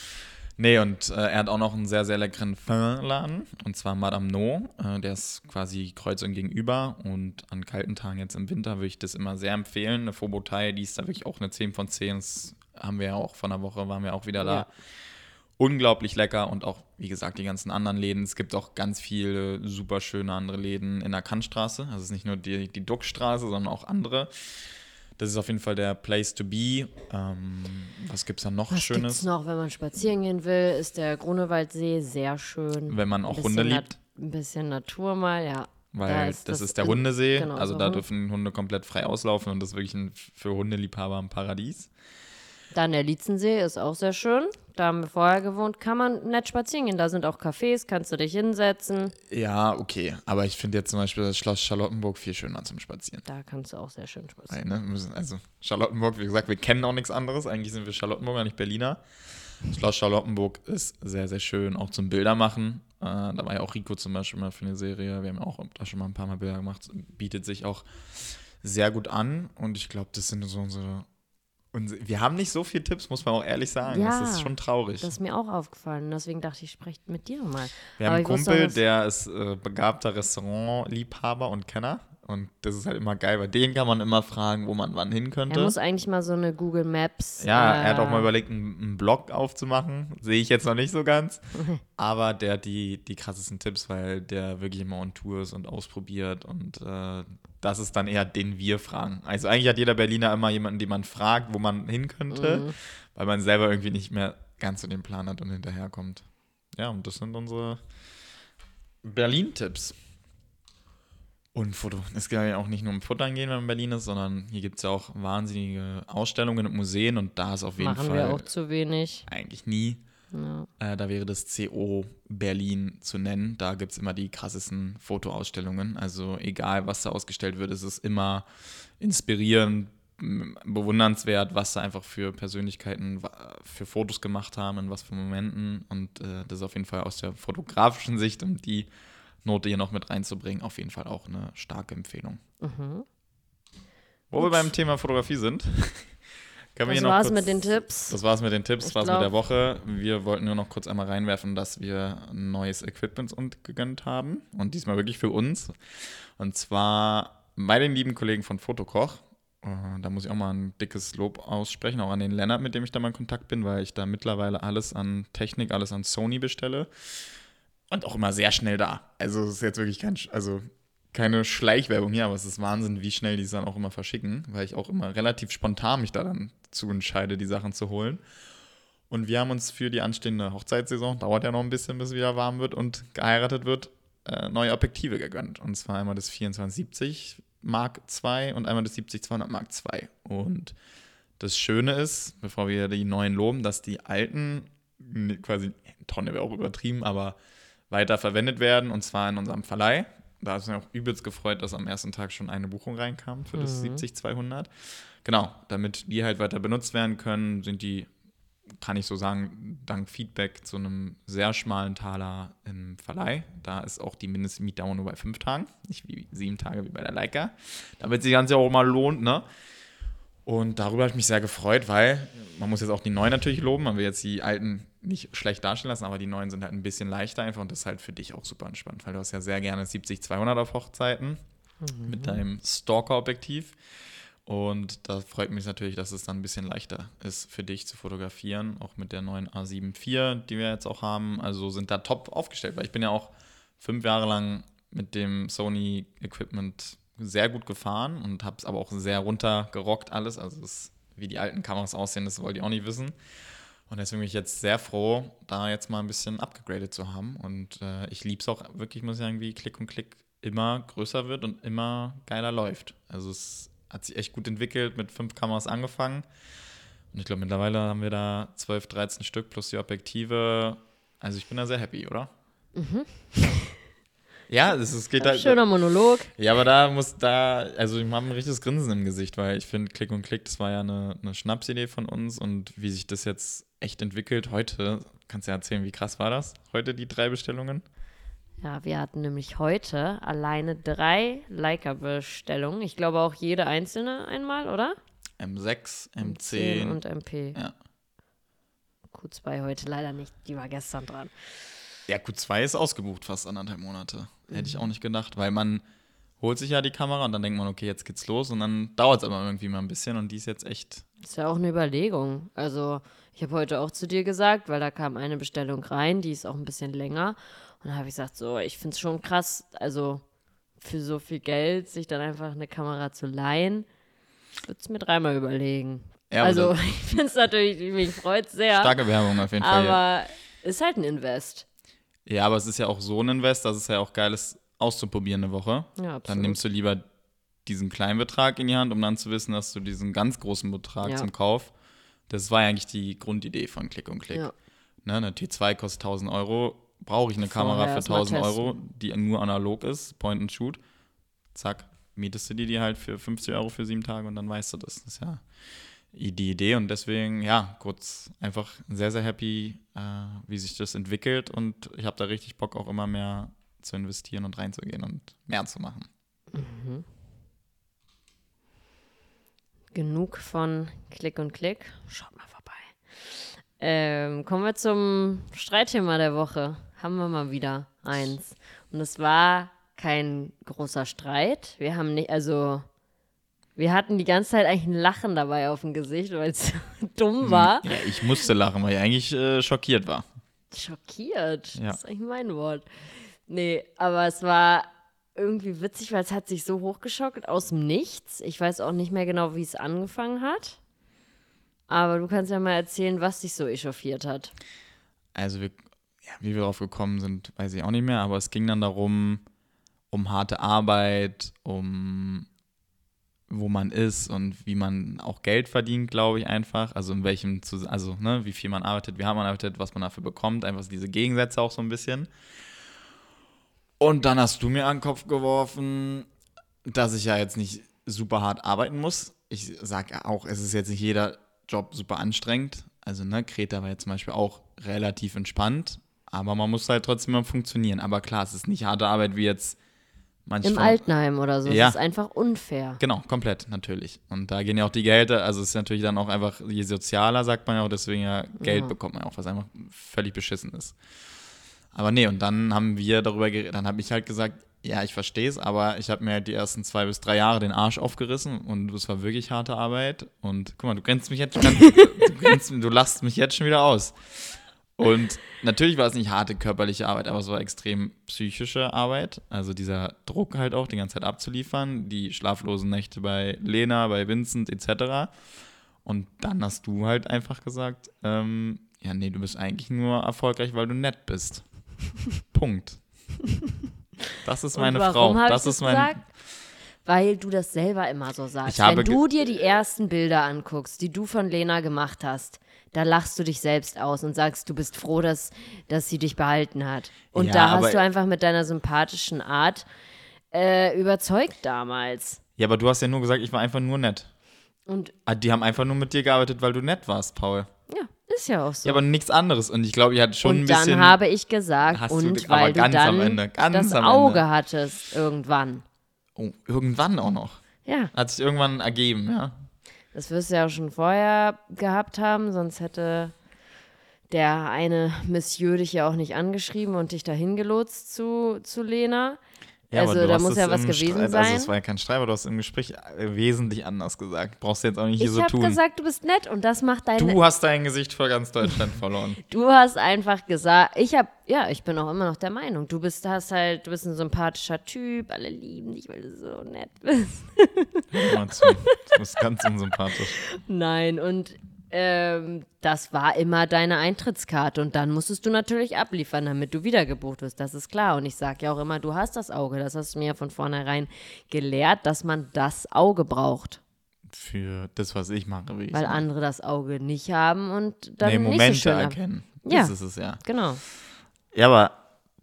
Nee, und äh, er hat auch noch einen sehr, sehr leckeren Fin-Laden. Und zwar Madame No. Äh, der ist quasi kreuzung gegenüber. Und an kalten Tagen jetzt im Winter würde ich das immer sehr empfehlen. Eine Fobotai, die ist da wirklich auch eine 10 von 10. Das haben wir ja auch von der Woche, waren wir auch wieder da. Ja. unglaublich lecker und auch, wie gesagt, die ganzen anderen Läden. Es gibt auch ganz viele super schöne andere Läden in der Kantstraße. Also es ist nicht nur die, die Duckstraße, sondern auch andere. Das ist auf jeden Fall der Place to be. Ähm, was gibt es da noch Was Schönes? gibt's noch, wenn man spazieren gehen will, ist der Grunewaldsee sehr schön. Wenn man auch Hunde liebt. Ein bisschen Natur mal, ja. Weil Da das, ist das ist der Hundesee, genau also so, da hm. dürfen Hunde komplett frei auslaufen und das ist wirklich ein, für Hundeliebhaber ein Paradies. Dann der Lietzensee ist auch sehr schön. Da haben wir vorher gewohnt. Kann man nett spazieren gehen. Da sind auch Cafés, kannst du dich hinsetzen. Ja, okay, aber ich finde jetzt zum Beispiel das Schloss Charlottenburg viel schöner zum Spazieren. Da kannst du auch sehr schön spazieren. Weil, ne, müssen, also Charlottenburg, wie gesagt, wir kennen auch nichts anderes. Eigentlich sind wir Charlottenburger, nicht Berliner. Schloss Charlottenburg ist sehr, sehr schön, auch zum Bilder machen. Äh, da war ja auch Rico zum Beispiel mal für eine Serie. Wir haben auch da schon mal ein paar Mal Bilder gemacht. Bietet sich auch sehr gut an. Und ich glaube, das sind so unsere. Unsere wir haben nicht so viele Tipps, muss man auch ehrlich sagen. Ja, das ist schon traurig. Das ist mir auch aufgefallen. Deswegen dachte ich, ich spreche mit dir mal. Wir haben einen wusste Kumpel, dass- der ist äh, begabter Restaurantliebhaber und Kenner. Und das ist halt immer geil, weil den kann man immer fragen, wo man wann hin könnte. Er muss eigentlich mal so eine Google Maps. Ja, äh, er hat auch mal überlegt, einen, einen Blog aufzumachen. Sehe ich jetzt noch nicht so ganz. *laughs* Aber der hat die, die krassesten Tipps, weil der wirklich immer on Tour ist und ausprobiert. Und äh, das ist dann eher den wir fragen. Also eigentlich hat jeder Berliner immer jemanden, den man fragt, wo man hin könnte, Mhm. weil man selber irgendwie nicht mehr ganz so den Plan hat und hinterherkommt. Ja, und das sind unsere Berlin-Tipps. Und Foto. Es kann ja auch nicht nur um Futtern gehen, wenn man in Berlin ist, sondern hier gibt es ja auch wahnsinnige Ausstellungen und Museen und da ist auf jeden Machen Fall wir auch zu wenig. eigentlich nie. Ja. Äh, da wäre das CO Berlin zu nennen. Da gibt es immer die krassesten Fotoausstellungen. Also egal, was da ausgestellt wird, es ist immer inspirierend, bewundernswert, was da einfach für Persönlichkeiten für Fotos gemacht haben, in was für Momenten. Und äh, das ist auf jeden Fall aus der fotografischen Sicht, um die Note hier noch mit reinzubringen, auf jeden Fall auch eine starke Empfehlung. Mhm. Wo wir beim Thema Fotografie sind, *laughs* können wir Das hier noch war's kurz, mit den Tipps. Das war's mit den Tipps, Ich war's mit der Woche. Wir wollten nur noch kurz einmal reinwerfen, dass wir ein neues Equipment uns gegönnt haben. Und diesmal wirklich für uns. Und zwar bei den lieben Kollegen von Fotokoch. Äh, Da muss ich auch mal ein dickes Lob aussprechen, auch an den Lennart, mit dem ich da mal in Kontakt bin, weil ich da mittlerweile alles an Technik, alles an Sony bestelle. Und auch immer sehr schnell da. Also es ist jetzt wirklich kein, also keine Schleichwerbung hier, aber es ist Wahnsinn, wie schnell die es dann auch immer verschicken, weil ich auch immer relativ spontan mich da dann zu entscheide, die Sachen zu holen. Und wir haben uns für die anstehende Hochzeitssaison, dauert ja noch ein bisschen, bis es wieder warm wird und geheiratet wird, äh, neue Objektive gegönnt. Und zwar einmal das 2470 Mark II und einmal das 70-200 Mark II. Und das Schöne ist, bevor wir die neuen loben, dass die alten quasi, Tonne wäre auch übertrieben, aber weiter verwendet werden und zwar in unserem Verleih. Da ist mir auch übelst gefreut, dass am ersten Tag schon eine Buchung reinkam für das 70-200. Genau, damit die halt weiter benutzt werden können, sind die, kann ich so sagen, dank Feedback zu einem sehr schmalen Taler im Verleih. Da ist auch die Mindestmietdauer nur bei fünf Tagen, nicht wie sieben Tage wie bei der Leica. Damit sich das Ganze auch mal lohnt, ne? Und darüber habe ich mich sehr gefreut, weil man muss jetzt auch die neuen natürlich loben. Man will jetzt die alten nicht schlecht darstellen lassen, aber die neuen sind halt ein bisschen leichter einfach und das ist halt für dich auch super entspannt, weil du hast ja sehr gerne 70-200 auf Hochzeiten mit deinem Stalker-Objektiv. Und da freut mich natürlich, dass es dann ein bisschen leichter ist für dich zu fotografieren, auch mit der neuen A7 IV, die wir jetzt auch haben. Also sind da top aufgestellt, weil ich bin ja auch fünf Jahre lang mit dem Sony Equipment sehr gut gefahren und habe es aber auch sehr runtergerockt alles. Also es, wie die alten Kameras aussehen, das wollt ihr auch nicht wissen. Und deswegen bin ich jetzt sehr froh, da jetzt mal ein bisschen abgegradet zu haben. Und äh, ich liebe es auch wirklich, muss ich sagen, wie Klick und Klick immer größer wird und immer geiler läuft. Also es hat sich echt gut entwickelt, mit fünf Kameras angefangen. Und ich glaube, mittlerweile haben wir da 12, 13 Stück plus die Objektive. Also ich bin da sehr happy, oder? *laughs* Ja, es, es geht da. Schöner Monolog. Ja, aber da muss da, also ich habe ein richtiges Grinsen im Gesicht, weil ich finde, Klick und Klick, das war ja eine, eine Schnapsidee von uns und wie sich das jetzt echt entwickelt. Heute, kannst du ja erzählen, wie krass war das? Heute die drei Bestellungen? Ja, wir hatten nämlich heute alleine drei Leica-Bestellungen. Ich glaube auch jede einzelne einmal, oder? M6, M10. 10 und MP. ja. Q2 heute leider nicht, die war gestern dran. ja, Q2 ist ausgebucht, fast anderthalb Monate. Hätte ich auch nicht gedacht, weil man holt sich ja die Kamera und dann denkt man, okay, jetzt geht's los und dann dauert es aber irgendwie mal ein bisschen und die ist jetzt echt Ist ja auch eine Überlegung. Also, ich habe heute auch zu dir gesagt, weil da kam eine Bestellung rein, die ist auch ein bisschen länger. Und da habe ich gesagt, so, ich finde es schon krass, also für so viel Geld sich dann einfach eine Kamera zu leihen, würde es mir dreimal überlegen. Ja, also, *laughs* ich finde es natürlich, mich freut sehr. Starke Werbung auf jeden Fall. Ja. aber ist halt ein Invest. ja, aber es ist ja auch so ein Invest, dass es ja auch geil ist, auszuprobieren eine Woche. Ja, absolut. Dann nimmst du lieber diesen kleinen Betrag in die Hand, um dann zu wissen, dass du diesen ganz großen Betrag Ja. zum Kauf. Das war ja eigentlich die Grundidee von Klick und Klick. Ja. Ne, eine T2 kostet 1000 Euro. Brauche ich eine Vorher Kamera für erst mal 1000 testen. Euro, die nur analog ist, Point and Shoot. Zack, mietest du dir die halt für 50 Euro für sieben Tage und dann weißt du das. Das ist ja die Idee und deswegen, ja, kurz einfach sehr, sehr happy, äh, wie sich das entwickelt und ich habe da richtig Bock, auch immer mehr zu investieren und reinzugehen und mehr zu machen. Genug von Klick und Klick. Schaut mal vorbei. Ähm, kommen wir zum Streitthema der Woche. Haben wir mal wieder eins. Und es war kein großer Streit. Wir haben nicht, also, wir hatten die ganze Zeit eigentlich ein Lachen dabei auf dem Gesicht, weil es *laughs* dumm war. Ja, ich musste lachen, weil ich eigentlich äh, schockiert war. Schockiert. Ja. Das ist eigentlich mein Wort. Nee, aber es war irgendwie witzig, weil es hat sich so hochgeschockt aus dem Nichts. Ich weiß auch nicht mehr genau, wie es angefangen hat. Aber du kannst ja mal erzählen, was dich so echauffiert hat. Also wir, ja, wie wir drauf gekommen sind, weiß ich auch nicht mehr, aber es ging dann darum, um harte Arbeit, um wo man ist und wie man auch Geld verdient, glaube ich einfach. Also in welchem, also ne, wie viel man arbeitet, wie hart man arbeitet, was man dafür bekommt, einfach diese Gegensätze auch so ein bisschen. Und dann hast du mir an den Kopf geworfen, dass ich ja jetzt nicht super hart arbeiten muss. Ich sage auch, es ist jetzt nicht jeder Job super anstrengend. Also, ne, Kreta war jetzt zum Beispiel auch relativ entspannt, aber man muss halt trotzdem mal funktionieren. Aber klar, es ist nicht harte Arbeit wie jetzt manche Im Altenheim oder so. Ja. Das ist einfach unfair. Genau, komplett, natürlich. Und da gehen ja auch die Gelder, also es ist natürlich dann auch einfach, je sozialer, sagt man ja auch, deswegen ja Geld Ja. bekommt man ja auch, was einfach völlig beschissen ist. Aber nee, und dann haben wir darüber geredet, dann habe ich halt gesagt, ja, ich verstehe es, aber ich habe mir halt die ersten zwei bis drei Jahre den Arsch aufgerissen und es war wirklich harte Arbeit. Und guck mal, du grenzt mich jetzt ganz- du, grenzt, du lachst mich jetzt schon wieder aus. Und natürlich war es nicht harte körperliche Arbeit, aber es war extrem psychische Arbeit. Also dieser Druck halt auch, die ganze Zeit abzuliefern, die schlaflosen Nächte bei Lena, bei Vincent etc. Und dann hast du halt einfach gesagt, ähm, ja, nee, du bist eigentlich nur erfolgreich, weil du nett bist. *laughs* Punkt. Das ist meine Frau. Das ist mein. gesagt? Weil du das selber immer so sagst. Wenn du dir die ersten Bilder anguckst, die du von Lena gemacht hast, da lachst du dich selbst aus und sagst, du bist froh, dass, dass sie dich behalten hat. Und Ja, da hast du einfach mit deiner sympathischen Art äh, überzeugt damals. Ja, aber du hast ja nur gesagt, ich war einfach nur nett. Und Ah, Die haben einfach nur mit dir gearbeitet, weil du nett warst, Paul. Ja, ist ja auch so. Ja, aber nichts anderes. Und ich glaube, ihr hattet schon ein und dann bisschen. habe ich gesagt, Hast du- und aber weil du ganz am dann Ende, ganz das am Ende. Auge hattest irgendwann. oh, irgendwann auch noch. Ja, Hat sich irgendwann ergeben, ja. das wirst du ja auch schon vorher gehabt haben, sonst hätte der eine Monsieur dich ja auch nicht angeschrieben und dich dahin gelotst zu, zu Lena. Ja, also da muss ja was gewesen Streit, sein. Also es war ja kein Streit, aber du hast im Gespräch äh, wesentlich anders gesagt. Brauchst du jetzt auch nicht hier ich so habe tun. gesagt, du bist nett und das macht deine. du hast dein Gesicht vor ganz Deutschland *laughs* verloren. Du hast einfach gesagt, ich habe, ja, ich bin auch immer noch der Meinung, du bist, hast halt, du bist ein sympathischer Typ, alle lieben dich, weil du so nett bist. Hör mal zu. Du bist ganz unsympathisch. *laughs* Nein, und ähm, das war immer deine Eintrittskarte und dann musstest du natürlich abliefern, damit du wiedergebucht wirst, das ist klar. Und ich sage ja auch immer, du hast das Auge, das hast du mir ja von vornherein gelehrt, dass man das Auge braucht, Für das, was ich mache, wie ich weil andere das Auge nicht haben und dann nee, nicht Momente so schön erkennen. Ja. Das ist es ja. Genau. Ja, aber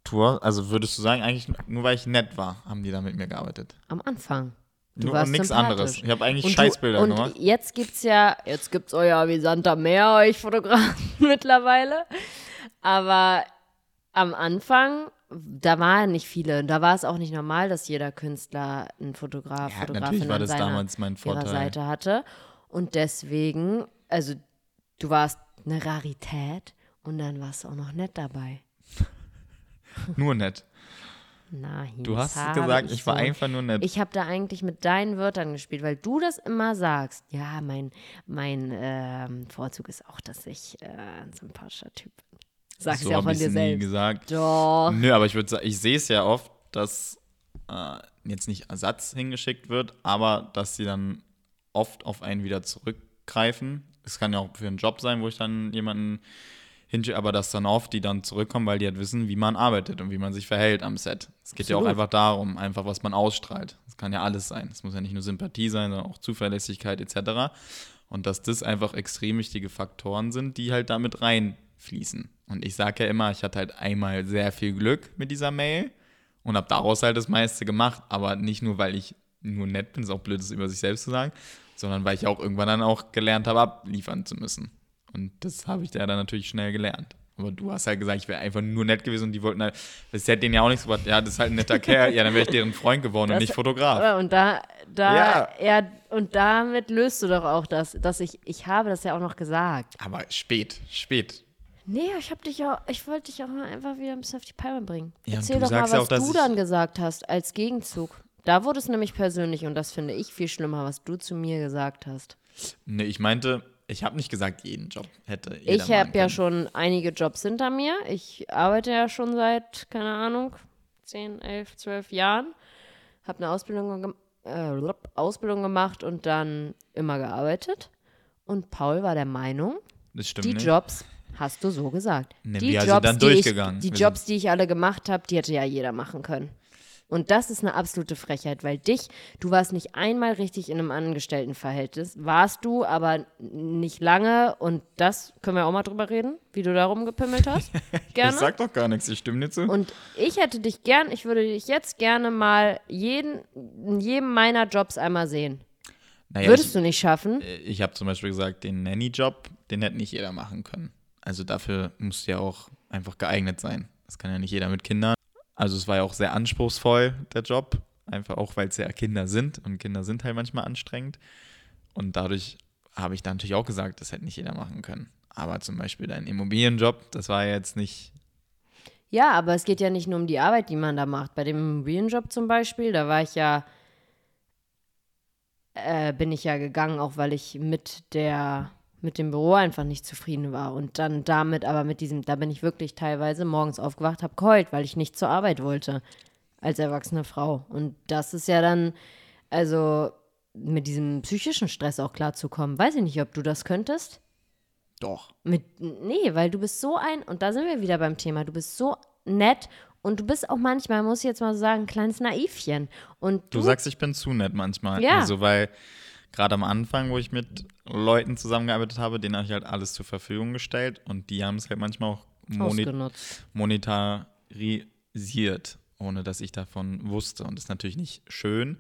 Tour, also würdest du sagen, eigentlich nur weil ich nett war, haben die da mit mir gearbeitet. Am Anfang. Du nur warst nichts anderes. Ich habe eigentlich Und Scheißbilder du, und gemacht. jetzt gibt's ja, jetzt gibt's euer avisanter Meer, euch Fotografen *laughs* mittlerweile. Aber am Anfang, da waren nicht viele. Da war es auch nicht normal, dass jeder Künstler einen Fotograf, Ja, Fotografin natürlich war an das seiner, damals mein ihrer. Seite hatte. Und deswegen, also du warst eine Rarität und dann warst du auch noch nett dabei. Nur nett. Nein. Du hast gesagt, ich war so. einfach nur nett. Ich habe da eigentlich mit deinen Wörtern gespielt, weil du das immer sagst. Ja, mein, mein ähm, Vorzug ist auch, dass ich äh, ein sympathischer Typ bin. Sagst so ja auch von dir es nie selbst. gesagt. Doch. Nö, aber ich würde sagen, ich sehe es ja oft, dass äh, jetzt nicht Ersatz hingeschickt wird, aber dass sie dann oft auf einen wieder zurückgreifen. Es kann ja auch für einen Job sein, wo ich dann jemanden hinschicke, aber dass dann oft die dann zurückkommen, weil die halt wissen, wie man arbeitet und wie man sich verhält am Set. Es geht ja auch Absolut. einfach darum, einfach was man ausstrahlt. Das kann ja alles sein. Es muss ja nicht nur Sympathie sein, sondern auch Zuverlässigkeit etc. Und dass das einfach extrem wichtige Faktoren sind, die halt damit reinfließen. Und ich sage ja immer, ich hatte halt einmal sehr viel Glück mit dieser Mail und habe daraus halt das meiste gemacht. Aber nicht nur, weil ich nur nett bin, ist auch blöd, das über sich selbst zu sagen, sondern weil ich auch irgendwann dann auch gelernt habe, abliefern zu müssen. Und das habe ich da dann natürlich schnell gelernt. Aber du hast halt gesagt, ich wäre einfach nur nett gewesen und die wollten halt, das hätte denen ja auch nichts gebracht. Ja, das ist halt ein netter Kerl. Ja, dann wäre ich deren Freund geworden und Das- nicht Fotograf. Und da, da, Ja. ja. und damit löst du doch auch das, dass ich, ich habe das ja auch noch gesagt. Aber spät, spät. Nee, ich hab dich ja, ich wollte dich auch mal einfach wieder ein bisschen auf die Palme bringen. Ja, und Erzähl doch mal, was auch, du dann gesagt hast als Gegenzug. Da wurde es nämlich persönlich und das finde ich viel schlimmer, was du zu mir gesagt hast. Nee, ich meinte, ich habe nicht gesagt, jeden Job hätte ich habe ja schon einige Jobs hinter mir. Ich arbeite ja schon seit, keine Ahnung, 10, 11, 12 Jahren. Habe eine Ausbildung, äh, Ausbildung gemacht und dann immer gearbeitet. Und Paul war der Meinung, Das stimmt die nicht. Jobs hast du so gesagt. Ne, die wir sind dann die ich, durchgegangen. die Jobs, die ich alle gemacht habe, die hätte ja jeder machen können. Und das ist eine absolute Frechheit, weil dich, du warst nicht einmal richtig in einem Angestelltenverhältnis. Warst du, aber nicht lange. Und das können wir auch mal drüber reden, wie du da rumgepimmelt hast. *laughs* Gerne. Ich sag doch gar nichts, ich stimme dir zu. Und ich hätte dich gern, ich würde dich jetzt gerne mal jeden, in jedem meiner Jobs einmal sehen. naja, Würdest ich, du nicht schaffen? ich habe zum Beispiel gesagt, den Nanny-Job, den hätte nicht jeder machen können. Also dafür musst du ja auch einfach geeignet sein. Das kann ja nicht jeder mit Kindern. Also es war ja auch sehr anspruchsvoll, der Job. Einfach auch, weil es ja Kinder sind. Und Kinder sind halt manchmal anstrengend. Und dadurch habe ich da natürlich auch gesagt, das hätte nicht jeder machen können. Aber zum Beispiel dein Immobilienjob, das war jetzt nicht Ja, aber es geht ja nicht nur um die Arbeit, die man da macht. Bei dem Immobilienjob zum Beispiel, da war ich ja, äh, bin ich ja gegangen, auch weil ich mit der, mit dem Büro einfach nicht zufrieden war. Und dann damit, aber mit diesem, da bin ich wirklich teilweise morgens aufgewacht, habe geheult, weil ich nicht zur Arbeit wollte als erwachsene Frau. Und das ist ja dann, also mit diesem psychischen Stress auch klarzukommen. Weiß ich nicht, ob du das könntest. doch. Mit, nee, weil du bist so ein, und da sind wir wieder beim Thema, du bist so nett und du bist auch manchmal, muss ich jetzt mal so sagen, ein kleines Naivchen. Und Du du, sagst, ich bin zu nett manchmal. Ja. Also, weil gerade am Anfang, wo ich mit Leuten zusammengearbeitet habe, denen habe ich halt alles zur Verfügung gestellt und die haben es halt manchmal auch ausgenutzt. monetarisiert, ohne dass ich davon wusste. Und das ist natürlich nicht schön.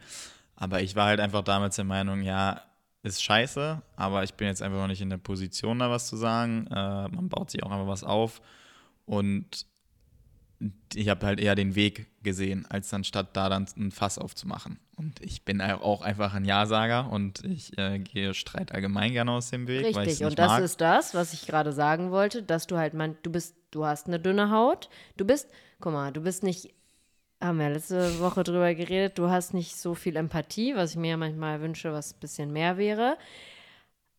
Aber ich war halt einfach damals der Meinung, ja, ist scheiße, aber ich bin jetzt einfach noch nicht in der Position, da was zu sagen. Äh, man baut sich auch einfach was auf. Und ich habe halt eher den Weg gesehen, als dann statt da dann ein Fass aufzumachen. Und ich bin auch einfach ein Ja-Sager und ich äh, gehe Streit allgemein gerne aus dem Weg, Richtig, und das mag. ist das, was ich gerade sagen wollte, dass du halt, man, du bist, du hast eine dünne Haut, du bist, guck mal, du bist nicht, haben wir letzte Woche drüber geredet, du hast nicht so viel Empathie, was ich mir ja manchmal wünsche, was ein bisschen mehr wäre.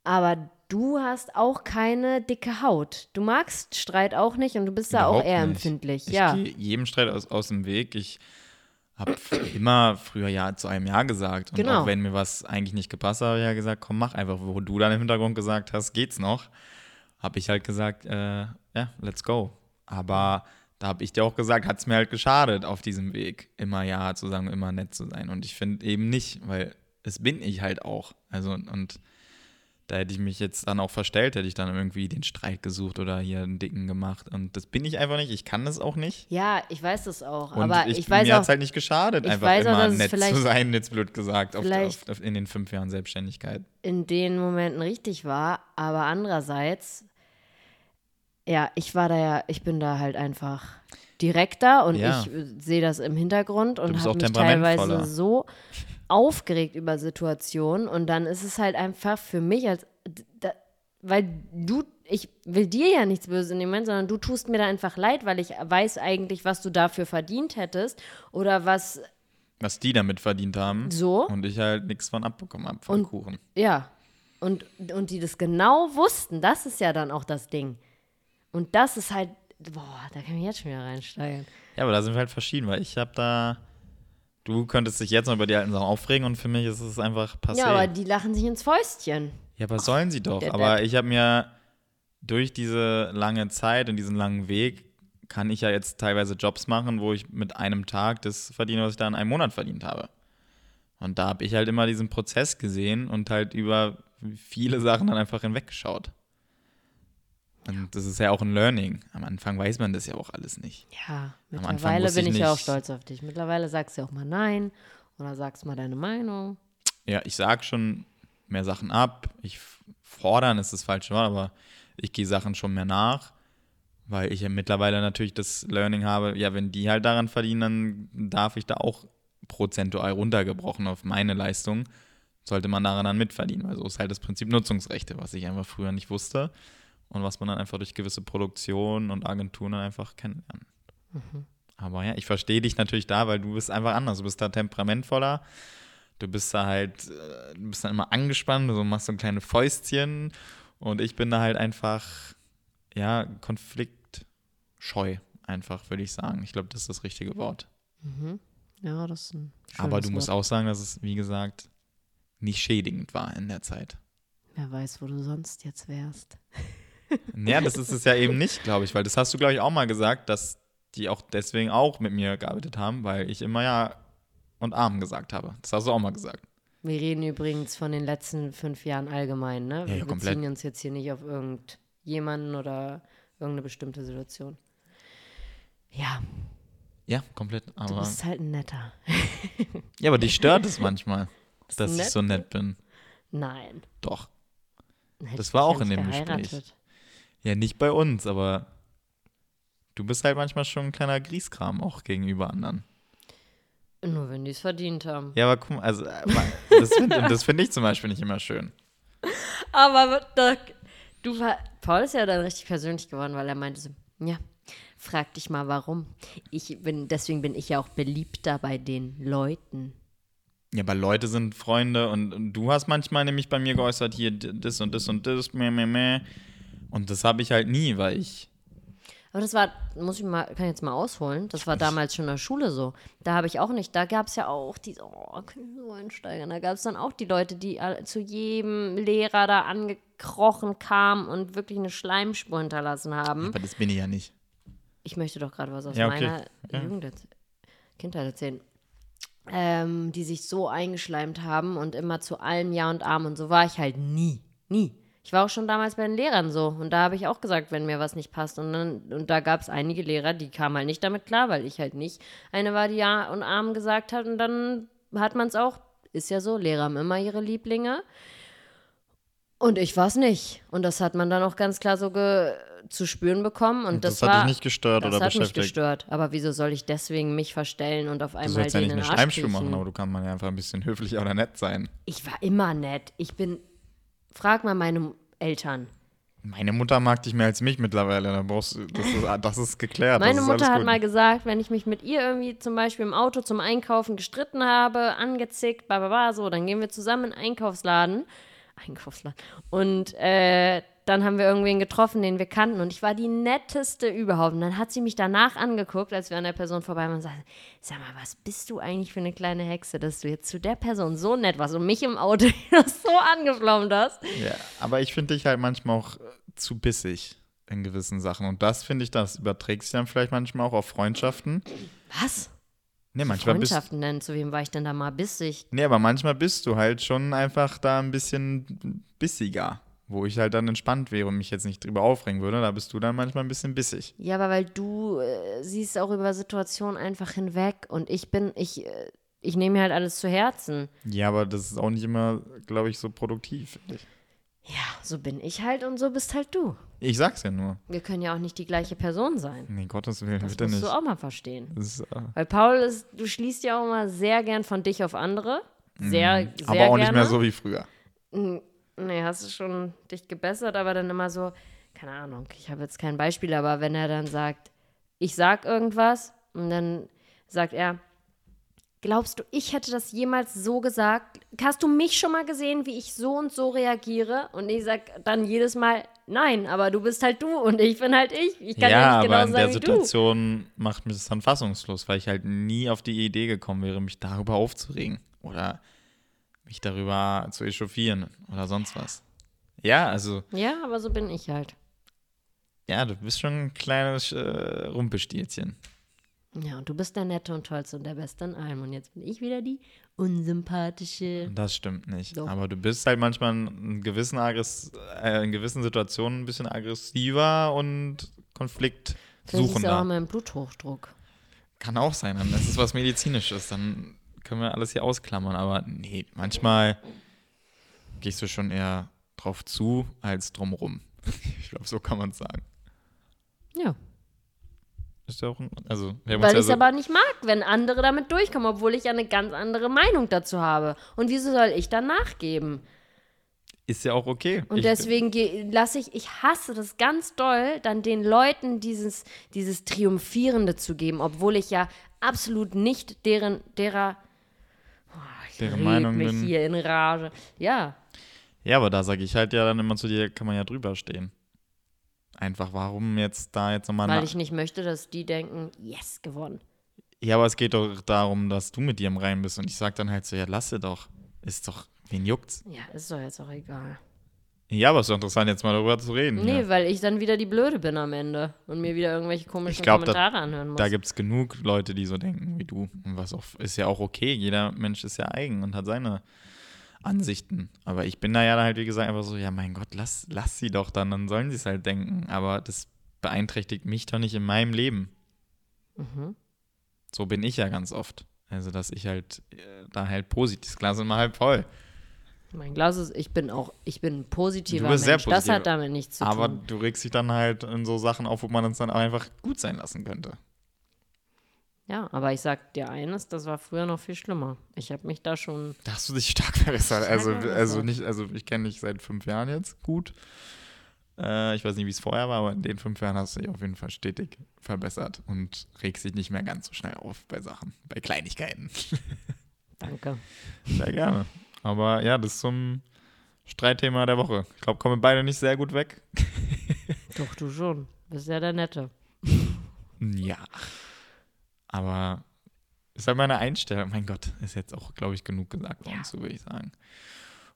Aber du hast auch keine dicke Haut. Du magst Streit auch nicht und du bist da auch Überhaupt eher nicht. empfindlich. Ich ja. gehe jedem Streit aus, aus dem Weg. Ich habe immer früher Ja zu einem Ja gesagt. Und Genau. auch wenn mir was eigentlich nicht gepasst hat, habe ich ja gesagt, komm, mach einfach. Wo du dann im Hintergrund gesagt hast, geht's noch, habe ich halt gesagt, äh, ja, let's go. Aber da habe ich dir auch gesagt, hat es mir halt geschadet auf diesem Weg, immer Ja zu sagen, immer nett zu sein. Und ich finde eben nicht, weil es bin ich halt auch. Also und da hätte ich mich jetzt dann auch verstellt, hätte ich dann irgendwie den Streit gesucht oder hier einen Dicken gemacht. Und das bin ich einfach nicht. Ich kann das auch nicht. Ja, ich weiß das auch. Und aber ich, ich, weiß mir hat auch, es halt nicht geschadet, einfach auch, immer es nett zu sein, jetzt blöd gesagt, auf, vielleicht- auf, auf, in den fünf Jahren Selbstständigkeit. in den Momenten richtig war, aber andererseits, ja, ich war da ja, ich bin da halt einfach direkter und Ja. ich äh, sehe das im Hintergrund und habe auch mich teilweise so aufgeregt über Situationen und dann ist es halt einfach für mich als da, weil du, ich will dir ja nichts Böses Moment, sondern du tust mir da einfach leid, weil ich weiß eigentlich, was du dafür verdient hättest oder was Was die damit verdient haben. so. Und ich halt nichts von abbekommen habe, von Und- Kuchen. Ja. Und, und die das genau wussten, das ist ja dann auch das Ding. Und das ist halt, boah, da kann ich jetzt schon wieder reinsteigen. Ja, aber da sind wir halt verschieden, weil ich habe da. Du könntest dich jetzt noch über die alten Sachen aufregen und für mich ist es einfach passé. Ja, aber die lachen sich ins Fäustchen. Ja, aber sollen sie doch. der Aber Depp. ich habe mir durch diese lange Zeit und diesen langen Weg kann ich ja jetzt teilweise Jobs machen, wo ich mit einem Tag das verdiene, was ich da in einem Monat verdient habe. Und da habe ich halt immer diesen Prozess gesehen und halt über viele Sachen dann einfach hinweggeschaut. Und das ist ja auch ein Learning. Am Anfang weiß man das ja auch alles nicht. Ja, mittlerweile bin ich ja auch stolz auf dich. Mittlerweile sagst du auch mal Nein oder sagst mal deine Meinung. Ja, ich sag schon mehr Sachen ab. Ich fordern ist das falsche Wort, aber ich gehe Sachen schon mehr nach, weil ich ja mittlerweile natürlich das Learning habe, ja, wenn die halt daran verdienen, dann darf ich da auch prozentual runtergebrochen auf meine Leistung, sollte man daran dann mitverdienen, weil so ist halt das Prinzip Nutzungsrechte, was ich einfach früher nicht wusste und was man dann einfach durch gewisse Produktionen und Agenturen dann einfach kennenlernt. Aber ja, ich verstehe dich natürlich da, weil du bist einfach anders. Du bist da temperamentvoller. Du bist da halt, äh, du bist dann immer angespannt, du machst so ein kleine Fäustchen und ich bin da halt einfach, ja, konfliktscheu, einfach, würde ich sagen. Ich glaube, das ist das richtige Wort. Ja, das ist ein Aber du musst Wort. auch sagen, dass es, wie gesagt, nicht schädigend war in der Zeit. Wer weiß, wo du sonst jetzt wärst. *laughs* Ja, das ist es ja eben nicht, glaube ich, weil das hast du, glaube ich, auch mal gesagt, dass die auch deswegen auch mit mir gearbeitet haben, weil ich immer ja und Arm gesagt habe. Das hast du auch mal gesagt. Wir reden übrigens von den letzten fünf Jahren allgemein, ne? Ja, Wir ja, komplett. beziehen uns jetzt hier nicht auf irgendjemanden oder irgendeine bestimmte Situation. Ja, Ja, komplett. du Aber, bist halt ein netter. *laughs* ja, aber dich stört es *laughs* manchmal, du dass ich nett? so nett bin. Nein. Doch. Hätte Das ich war auch ja in dem Gespräch. Ja, nicht bei uns, aber du bist halt manchmal schon ein kleiner Grieskram auch gegenüber anderen. Nur wenn die es verdient haben. Ja, aber guck mal, also äh, das finde find ich zum Beispiel nicht immer schön. *laughs* Aber da, du war, Paul ist ja dann richtig persönlich geworden, weil er meinte so, ja, frag dich mal warum. Ich bin, deswegen bin ich ja auch beliebter bei den Leuten. Ja, aber Leute sind Freunde und, und du hast manchmal nämlich bei mir geäußert, hier das und das und das, meh, meh, meh. Und das habe ich halt nie, weil ich. Aber das war, muss ich mal, kann ich jetzt mal ausholen, das war damals schon in der Schule so. Da habe ich auch nicht, da gab es ja auch diese, oh, können so einsteigen, da gab es dann auch die Leute, die zu jedem Lehrer da angekrochen kamen und wirklich eine Schleimspur hinterlassen haben. Aber das bin ich ja nicht. Ich möchte doch gerade was aus Ja, okay. meiner Ja. Jugend, Kindheit erzählen. Ähm, die sich so eingeschleimt haben und immer zu allem Ja und Arm und so war ich halt nie. Nie. Ich war auch schon damals bei den Lehrern so und da habe ich auch gesagt, wenn mir was nicht passt. Und, dann, und da gab es einige Lehrer, die kamen halt nicht damit klar, weil ich halt nicht eine war, die Ja und Arm gesagt hat. Und dann hat man es auch, ist ja so, Lehrer haben immer ihre Lieblinge. Und ich war es nicht. Und das hat man dann auch ganz klar so zu spüren bekommen. Und, das das, hat war, dich nicht gestört das oder hat mich gestört. Aber wieso soll ich deswegen mich verstellen und auf Du einmal sollst ja nicht in eine Schleimspur machen, aber du kannst man ja einfach ein bisschen höflicher oder nett sein. Ich war immer nett. Ich bin. Frag mal meine Eltern. Meine Mutter mag dich mehr als mich mittlerweile. Da brauchst du, das, ist, das ist geklärt. Meine ist Mutter hat gut. mal gesagt, wenn ich mich mit ihr irgendwie zum Beispiel im Auto zum Einkaufen gestritten habe, angezickt, bla bla bla, so, dann gehen wir zusammen in den Einkaufsladen. Einkaufsladen. Und äh, dann haben wir irgendwen getroffen, den wir kannten. Und ich war die netteste überhaupt. Und dann hat sie mich danach angeguckt, als wir an der Person vorbei waren und sagte, sag mal, was bist du eigentlich für eine kleine Hexe, dass du jetzt zu der Person so nett warst und mich im Auto *laughs* so angeflaumt hast. Ja, aber ich finde dich halt manchmal auch äh, zu bissig in gewissen Sachen. Und das finde ich, das überträgt sich dann vielleicht manchmal auch auf Freundschaften. Was? Nee, manchmal bist Freundschaften nennen, zu wem war ich denn da mal bissig? Nee, aber manchmal bist du halt schon einfach da ein bisschen bissiger. Wo ich halt dann entspannt wäre und mich jetzt nicht drüber aufregen würde, da bist du dann manchmal ein bisschen bissig. Ja, aber weil du äh, siehst auch über Situationen einfach hinweg und ich bin, ich, äh, ich nehme mir halt alles zu Herzen. Ja, aber das ist auch nicht immer, glaube ich, so produktiv. ich. Ja, so bin ich halt und so bist halt du. Ich sag's ja nur. Wir können ja auch nicht die gleiche Person sein. Nee, Gottes Willen, Das bitte musst nicht. du auch mal verstehen. Das ist, äh, Weil Paul ist, du schließt ja auch immer sehr gern von dich auf andere. Sehr, sehr Mhm. aber auch gerne. nicht mehr so wie früher. Nee, hast du schon dich gebessert, aber dann immer so, keine Ahnung, ich habe jetzt kein Beispiel, aber wenn er dann sagt, ich sag irgendwas und dann sagt er, glaubst du, ich hätte das jemals so gesagt? Hast du mich schon mal gesehen, wie ich so und so reagiere? Und ich sag dann jedes Mal, nein, aber du bist halt du und ich bin halt ich. Ich kann ja, ja nicht genau aber in der Situation macht mich das dann fassungslos, weil ich halt nie auf die Idee gekommen wäre, mich darüber aufzuregen oder mich darüber zu echauffieren oder sonst was. Ja, also. Ja, aber so bin ich halt. Ja, du bist schon ein kleines äh, Rumpelstilzchen. Ja, und du bist der Nette und Tollste und der Beste in allem. Und jetzt bin ich wieder die unsympathische. Das stimmt nicht. Doch. Aber du bist halt manchmal in gewissen, Aggress äh, in gewissen Situationen ein bisschen aggressiver und konfliktsuchender. Vielleicht ist auch mein Bluthochdruck. Kann auch sein. Dann ist es was Medizinisches. Dann können wir alles hier ausklammern. Aber nee, manchmal gehst du schon eher drauf zu als drumrum. *laughs* ich glaube, so kann man es sagen. Ja. Ist ja auch ein, also, Weil ja ich es so aber nicht mag, wenn andere damit durchkommen, obwohl ich ja eine ganz andere Meinung dazu habe. Und wieso soll ich dann nachgeben? Ist ja auch okay. Und ich, deswegen lasse ich, ich hasse das ganz doll, dann den Leuten dieses, dieses Triumphierende zu geben, obwohl ich ja absolut nicht deren, derer, deren Meinung mich bin. hier in Rage. Ja. Ja, aber da sage ich halt ja dann immer zu dir, kann man ja drüber stehen. Einfach, warum jetzt da jetzt nochmal. Weil ich nicht möchte, dass die denken, yes, gewonnen. Ja, aber es geht doch darum, dass du mit dir im Rein bist. Und ich sag dann halt so, ja, lasse doch. Ist doch, wen juckt's? Ja, ist doch jetzt auch egal. Ja, aber es ist doch interessant, jetzt mal darüber zu reden. Nee, ja. weil ich dann wieder die Blöde bin am Ende und mir wieder irgendwelche komischen glaub, Kommentare da, anhören muss. Da gibt es genug Leute, die so denken wie du. Und was auch, ist ja auch okay. Jeder Mensch ist ja eigen und hat seine Ansichten. Aber ich bin da ja halt, wie gesagt, einfach so, ja, mein Gott, lass, lass sie doch dann, dann sollen sie es halt denken. Aber das beeinträchtigt mich doch nicht in meinem Leben. Mhm. So bin ich ja ganz oft. Also, dass ich halt äh, da halt positiv, das Glas ist immer halb voll. Mein Glas ist, ich bin auch, ich bin ein positiver du bist Mensch. Sehr positiv, das hat damit nichts zu aber tun. Aber du regst dich dann halt in so Sachen auf, wo man es dann einfach gut sein lassen könnte. Ja, aber ich sag dir eines, das war früher noch viel schlimmer. Ich habe mich da schon. Da hast du dich stark *laughs* verbessert. Also, also nicht, also ich kenne dich seit fünf Jahren jetzt gut. Äh, ich weiß nicht, wie es vorher war, aber in den fünf Jahren hast du dich auf jeden Fall stetig verbessert und regst dich nicht mehr ganz so schnell auf bei Sachen, bei Kleinigkeiten. *laughs* Danke. Sehr gerne. Aber ja, das ist zum Streitthema der Woche. Ich glaube, kommen beide nicht sehr gut weg. *laughs* Doch, du schon. Bist ja der Nette. *laughs* Ja. Aber ist halt meine Einstellung. Mein Gott, ist jetzt auch, glaube ich, genug gesagt worden, ja. so würde ich sagen.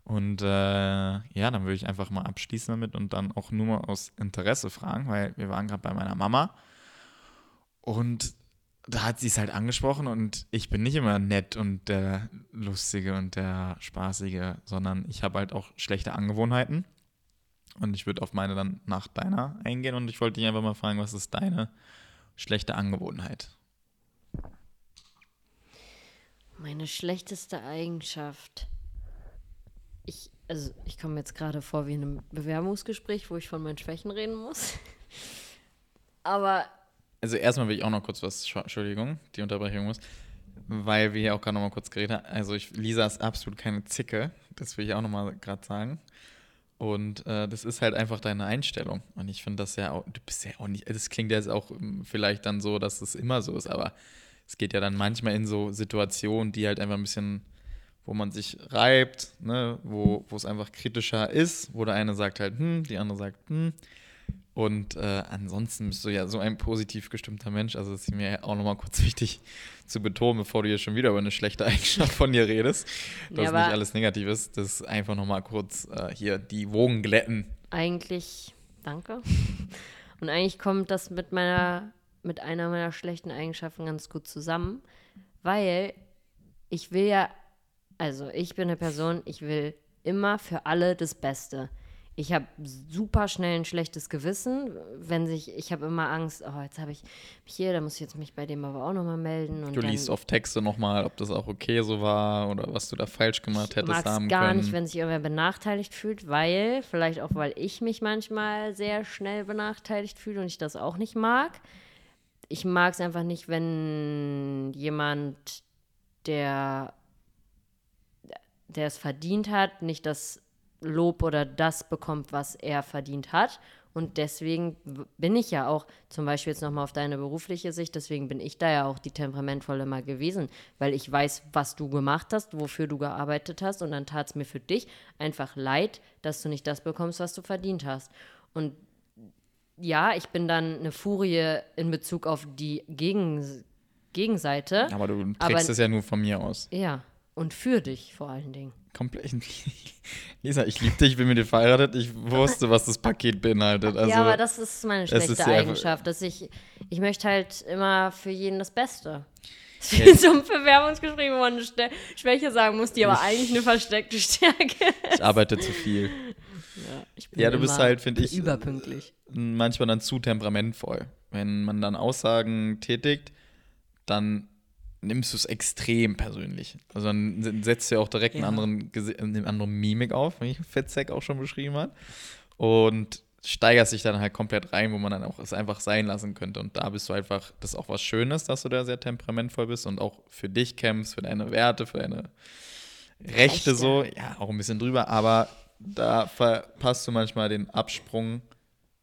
Und äh, ja, dann würde ich einfach mal abschließen damit und dann auch nur mal aus Interesse fragen, weil wir waren gerade bei meiner Mama und da hat sie es halt angesprochen und ich bin nicht immer nett und der Lustige und der Spaßige, sondern ich habe halt auch schlechte Angewohnheiten. Und ich würde auf meine dann nach deiner eingehen und ich wollte dich einfach mal fragen, was ist deine schlechte Angewohnheit? Meine schlechteste Eigenschaft. Ich, also ich komme jetzt gerade vor wie in einem Bewerbungsgespräch, wo ich von meinen Schwächen reden muss. *laughs* Aber. Also erstmal will ich auch noch kurz was, Entschuldigung, die Unterbrechung muss, weil wir hier auch gerade noch mal kurz geredet haben. Also ich, Lisa ist absolut keine Zicke, das will ich auch noch mal gerade sagen. Und äh, das ist halt einfach deine Einstellung. Und ich finde das ja auch, du bist ja auch nicht, das klingt jetzt auch hm, vielleicht dann so, dass es immer so ist, aber es geht ja dann manchmal in so Situationen, die halt einfach ein bisschen, wo man sich reibt, ne, wo es einfach kritischer ist, wo der eine sagt halt, hm, die andere sagt, hm. Und äh, ansonsten bist du ja so ein positiv gestimmter Mensch. Also ist mir auch nochmal kurz *laughs* wichtig zu betonen, bevor du hier schon wieder über eine schlechte Eigenschaft von dir redest, dass ja, nicht alles negativ ist. Das einfach nochmal kurz äh, hier die Wogen glätten. Eigentlich, danke. Und eigentlich kommt das mit meiner mit einer meiner schlechten Eigenschaften ganz gut zusammen, weil ich will ja, also ich bin eine Person, ich will immer für alle das Beste. Ich habe super schnell ein schlechtes Gewissen, wenn sich, ich habe immer Angst, oh, jetzt habe ich mich hier, da muss ich jetzt mich bei dem aber auch nochmal melden. du liest oft Texte nochmal, ob das auch okay so war oder was du da falsch gemacht hättest haben gar nicht, wenn sich irgendwer benachteiligt fühlt, weil, vielleicht auch, weil ich mich manchmal sehr schnell benachteiligt fühle und ich das auch nicht mag ich mag es einfach nicht, wenn jemand, der, der es verdient hat, nicht das Lob oder das bekommt, was er verdient hat. Und deswegen bin ich ja auch, zum Beispiel jetzt nochmal auf deine berufliche Sicht, deswegen bin ich da ja auch die temperamentvolle mal gewesen, weil ich weiß, was du gemacht hast, wofür du gearbeitet hast und dann tat es mir für dich einfach leid, dass du nicht das bekommst, was du verdient hast. Und ja, ich bin dann eine Furie in Bezug auf die Gegen Gegenseite. Aber du trägst es ja nur von mir aus. Ja, und für dich vor allen Dingen. Komplett. *laughs* Lisa, ich liebe dich, ich bin mit dir verheiratet. Ich wusste, was das Paket beinhaltet. Also, ja, aber das ist meine schlechte Eigenschaft, dass ich, ich möchte halt immer für jeden das Beste. *laughs* Das ist wie so ein Bewerbungsgespräch, wo man eine Schwäche sagen muss, die aber eigentlich eine versteckte Stärke ist. Ich arbeite zu viel. Ja, ja du bist halt, finde ich, überpünktlich. Manchmal dann zu temperamentvoll. Wenn man dann Aussagen tätigt, dann nimmst du es extrem persönlich. Also dann setzt du ja auch direkt ja. einen anderen, eine andere Mimik auf, wie Fetzek auch schon beschrieben hat. Und steigerst dich dann halt komplett rein, wo man dann auch es einfach sein lassen könnte. Und da bist du einfach, das ist auch was Schönes, dass du da sehr temperamentvoll bist und auch für dich kämpfst, für deine Werte, für deine Rechte, Rechte. so. Ja, auch ein bisschen drüber, aber da verpasst du manchmal den Absprung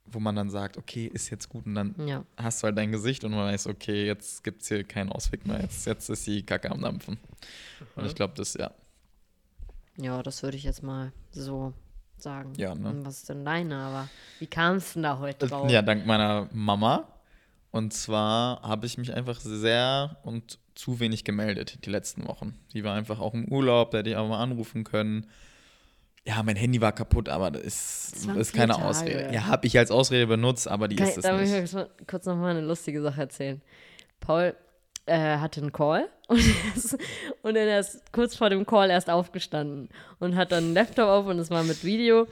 wo man dann sagt, okay, ist jetzt gut und dann ja. hast du halt dein Gesicht und man weiß, okay, jetzt gibt es hier keinen Ausweg mehr, jetzt, jetzt ist die Kacke am Dampfen. Mhm. Und ich glaube, das, ja. Ja, das würde ich jetzt mal so sagen. Ja, ne? was ist denn deine, aber wie kam es denn da heute drauf? Ja, dank meiner Mama. Und zwar habe ich mich einfach sehr und zu wenig gemeldet die letzten Wochen. Die war einfach auch im Urlaub, da hätte ich auch mal anrufen können ja, mein Handy war kaputt, aber das ist, das ist keine Tage. Ausrede. Ja, habe ich als Ausrede benutzt, aber die Kann, ist es da nicht. Da muss ich kurz noch mal eine lustige Sache erzählen. Paul äh, hatte einen Call *laughs* und, ist, und er ist kurz vor dem Call erst aufgestanden und hat dann einen Laptop auf und es war mit Video.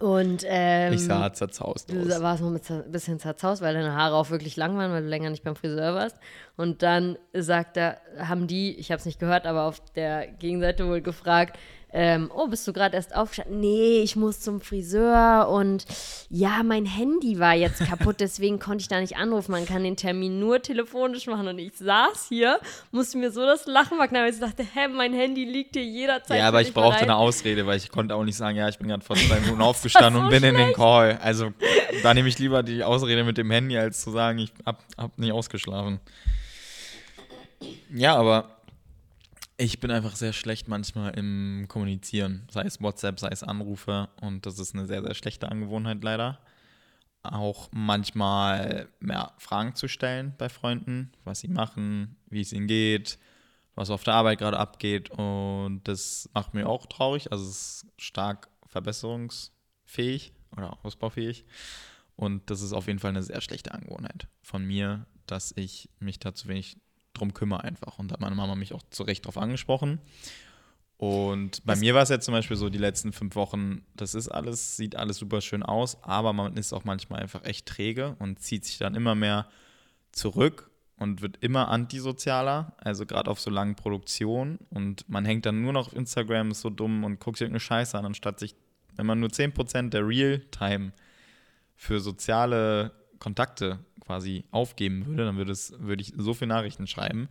Und *laughs* ähm, ich sah zerzaust aus. Du warst noch ein bisschen zerzaust, weil deine Haare auch wirklich lang waren, weil du länger nicht beim Friseur warst. Und dann sagt er, haben die, ich habe es nicht gehört, aber auf der Gegenseite wohl gefragt, ähm, oh, bist du gerade erst aufgestanden? Nee, ich muss zum Friseur und ja, mein Handy war jetzt kaputt, *laughs* deswegen konnte ich da nicht anrufen. Man kann den Termin nur telefonisch machen und ich saß hier, musste mir so das Lachen verknallen, weil ich dachte, hä, mein Handy liegt hier jederzeit. Ja, aber ich brauchte eine Ausrede, weil ich konnte auch nicht sagen, ja, ich bin gerade vor zwei *laughs* Minuten aufgestanden so und bin schlecht. in den Call. Also da nehme ich lieber die Ausrede mit dem Handy, als zu sagen, ich hab, hab nicht ausgeschlafen. Ja, aber ich bin einfach sehr schlecht manchmal im Kommunizieren, sei es WhatsApp, sei es Anrufe. Und das ist eine sehr, sehr schlechte Angewohnheit leider. Auch manchmal mehr Fragen zu stellen bei Freunden, was sie machen, wie es ihnen geht, was auf der Arbeit gerade abgeht. Und das macht mir auch traurig, also es ist stark verbesserungsfähig oder ausbaufähig. Und das ist auf jeden Fall eine sehr schlechte Angewohnheit von mir, dass ich mich da zu wenig drum kümmere einfach. Und da hat meine Mama mich auch zu Recht drauf angesprochen. Und bei das mir war es jetzt zum Beispiel so, die letzten fünf Wochen, das ist alles, sieht alles super schön aus, aber man ist auch manchmal einfach echt träge und zieht sich dann immer mehr zurück und wird immer antisozialer, also gerade auf so langen Produktionen. Und man hängt dann nur noch auf Instagram, ist so dumm und guckt sich irgendeine Scheiße an, anstatt sich, wenn man nur 10% der Real-Time für soziale Kontakte quasi aufgeben würde, dann würde, es, würde ich so viele Nachrichten schreiben.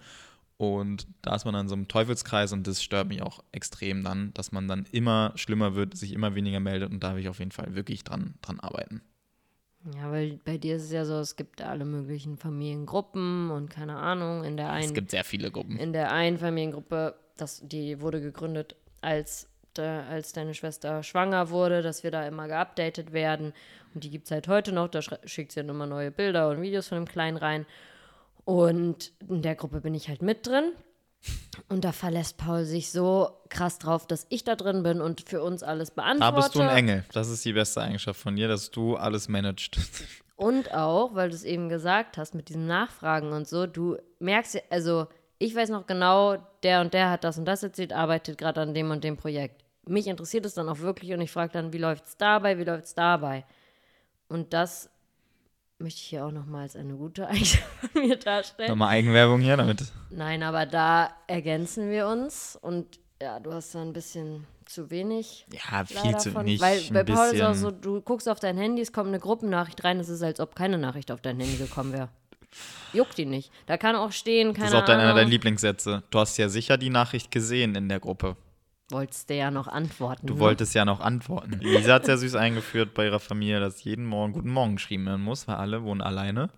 Und da ist man dann so einem Teufelskreis und das stört mich auch extrem dann, dass man dann immer schlimmer wird, sich immer weniger meldet und da will ich auf jeden Fall wirklich dran, dran arbeiten. Ja, weil bei dir ist es ja so, es gibt alle möglichen Familiengruppen und keine Ahnung, in der einen. Es gibt sehr viele Gruppen. In der einen Familiengruppe, das, die wurde gegründet, als, de, als deine Schwester schwanger wurde, dass wir da immer geupdatet werden. Und die gibt es halt heute noch. Da schickt sie dann immer neue Bilder und Videos von dem Kleinen rein. Und in der Gruppe bin ich halt mit drin. Und da verlässt Paul sich so krass drauf, dass ich da drin bin und für uns alles beantworte. Da bist du ein Engel. Das ist die beste Eigenschaft von dir, dass du alles managst. *laughs* Und auch, weil du es eben gesagt hast, mit diesem Nachfragen und so, du merkst, also ich weiß noch genau, der und der hat das und das erzählt, arbeitet gerade an dem und dem Projekt. Mich interessiert es dann auch wirklich und ich frage dann, wie läuft es dabei, wie läuft es dabei? Und das möchte ich hier auch nochmal als eine gute *laughs* Eigenschaft von mir darstellen. Nochmal Eigenwerbung hier damit. Nein, aber da ergänzen wir uns und ja, du hast da ein bisschen zu wenig. Ja, viel zu nicht. Weil bei Paul ist auch so, du guckst auf dein Handy, es kommt eine Gruppennachricht rein, es ist, als ob keine Nachricht auf dein Handy gekommen wäre. Juckt ihn nicht. Da kann auch stehen, keine Das ist auch dein, einer deiner Lieblingssätze. Du hast ja sicher die Nachricht gesehen in der Gruppe. Wolltest du ja noch antworten. Du ne? wolltest ja noch antworten. Lisa hat sehr süß eingeführt bei ihrer Familie, dass jeden Morgen Guten Morgen geschrieben werden muss, weil alle wohnen alleine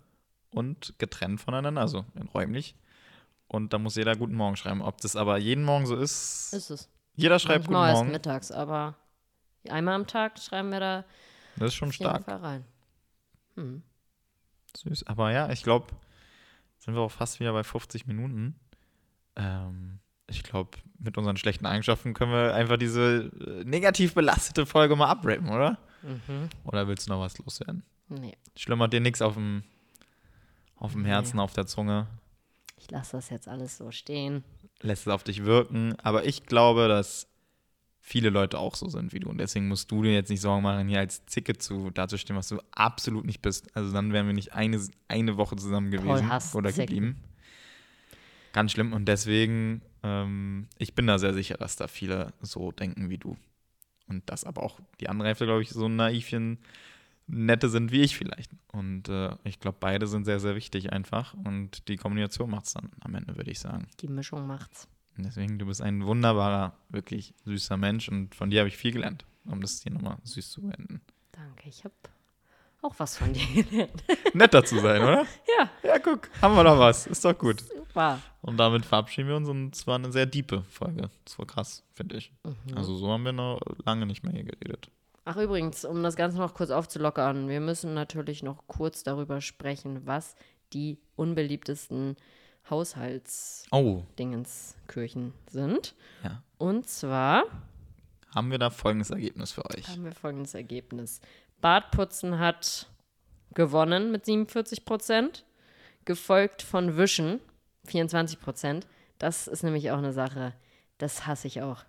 und getrennt voneinander, also räumlich. Und da muss jeder Guten Morgen schreiben. Ob das aber jeden Morgen so ist, Ist es. jeder schreibt Manchmal Guten erst Morgen. mittags, aber einmal am Tag schreiben wir da Das ist schon stark. Rein. Hm. Süß. Aber ja, ich glaube, sind wir auch fast wieder bei 50 Minuten. Ähm, ich glaube, mit unseren schlechten Eigenschaften können wir einfach diese äh, negativ belastete Folge mal abrappen, oder? Mhm. Oder willst du noch was loswerden? Nee, Schlummert dir nichts auf dem, auf dem Nee. Herzen, auf der Zunge? ich lasse das jetzt alles so stehen. Lässt es auf dich wirken? Aber ich glaube, dass viele Leute auch so sind wie du. Und deswegen musst du dir jetzt nicht Sorgen machen, hier als Zicke zu dazustehen, was du absolut nicht bist. Also dann wären wir nicht eine, eine Woche zusammen gewesen oder Zicken. geblieben. Ganz schlimm. Und deswegen, ähm, ich bin da sehr sicher, dass da viele so denken wie du. Und dass aber auch die andere Hälfte, glaube ich, so naivchen nette sind wie ich vielleicht. Und äh, ich glaube, beide sind sehr, sehr wichtig einfach. Und die Kombination macht es dann am Ende, würde ich sagen. Die Mischung macht's. Und deswegen, du bist ein wunderbarer, wirklich süßer Mensch und von dir habe ich viel gelernt, um das hier nochmal süß zu beenden. Danke, ich habe auch was von dir *laughs* gelernt. Netter zu sein, oder? ja, Ja, guck, haben wir doch was. Ist doch gut. Super. Und damit verabschieden wir uns und es war eine sehr diepe Folge. Das war krass, finde ich. Mhm. Also so haben wir noch lange nicht mehr hier geredet. Ach übrigens, um das Ganze noch kurz aufzulockern, wir müssen natürlich noch kurz darüber sprechen, was die unbeliebtesten Haushaltsdingenskirchen Oh, sind. ja. Und zwar Haben wir da folgendes Ergebnis für euch. haben wir folgendes Ergebnis. Badputzen hat gewonnen mit 47 Prozent, gefolgt von Wischen 24 Prozent. Das ist nämlich auch eine Sache, das hasse ich auch.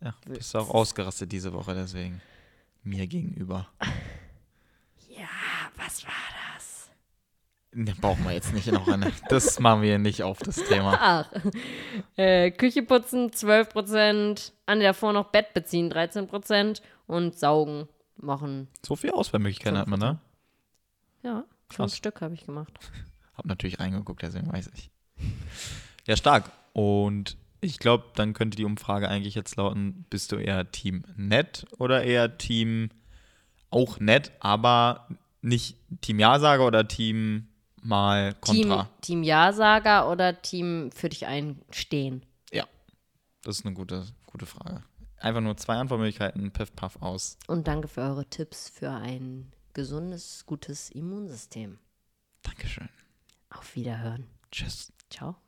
Ja, bist du auch ausgerastet diese Woche, deswegen mir gegenüber. *laughs* Ja, was war das? Ne, brauchen wir jetzt nicht noch eine. Das machen wir nicht auf das Thema. *laughs* Ach, äh, Küche putzen 12 Prozent, an davor noch Bett beziehen 13 Prozent und saugen machen. So viel Auswahlmöglichkeiten hat man, ne? Ja, fünf. Stück habe ich gemacht. Hab natürlich reingeguckt, deswegen weiß ich. Ja, stark. Und ich glaube, dann könnte die Umfrage eigentlich jetzt lauten: Bist du eher Team nett oder eher Team auch nett, aber nicht Team Ja-Sager oder Team mal Team, Kontra? Team Ja-Sager oder Team für dich einstehen? Ja, das ist eine gute, gute Frage. Einfach nur zwei Antwortmöglichkeiten, piff, paff, aus. Und danke für eure Tipps für ein gesundes, gutes Immunsystem. Dankeschön. Auf Wiederhören. Tschüss. 그렇죠.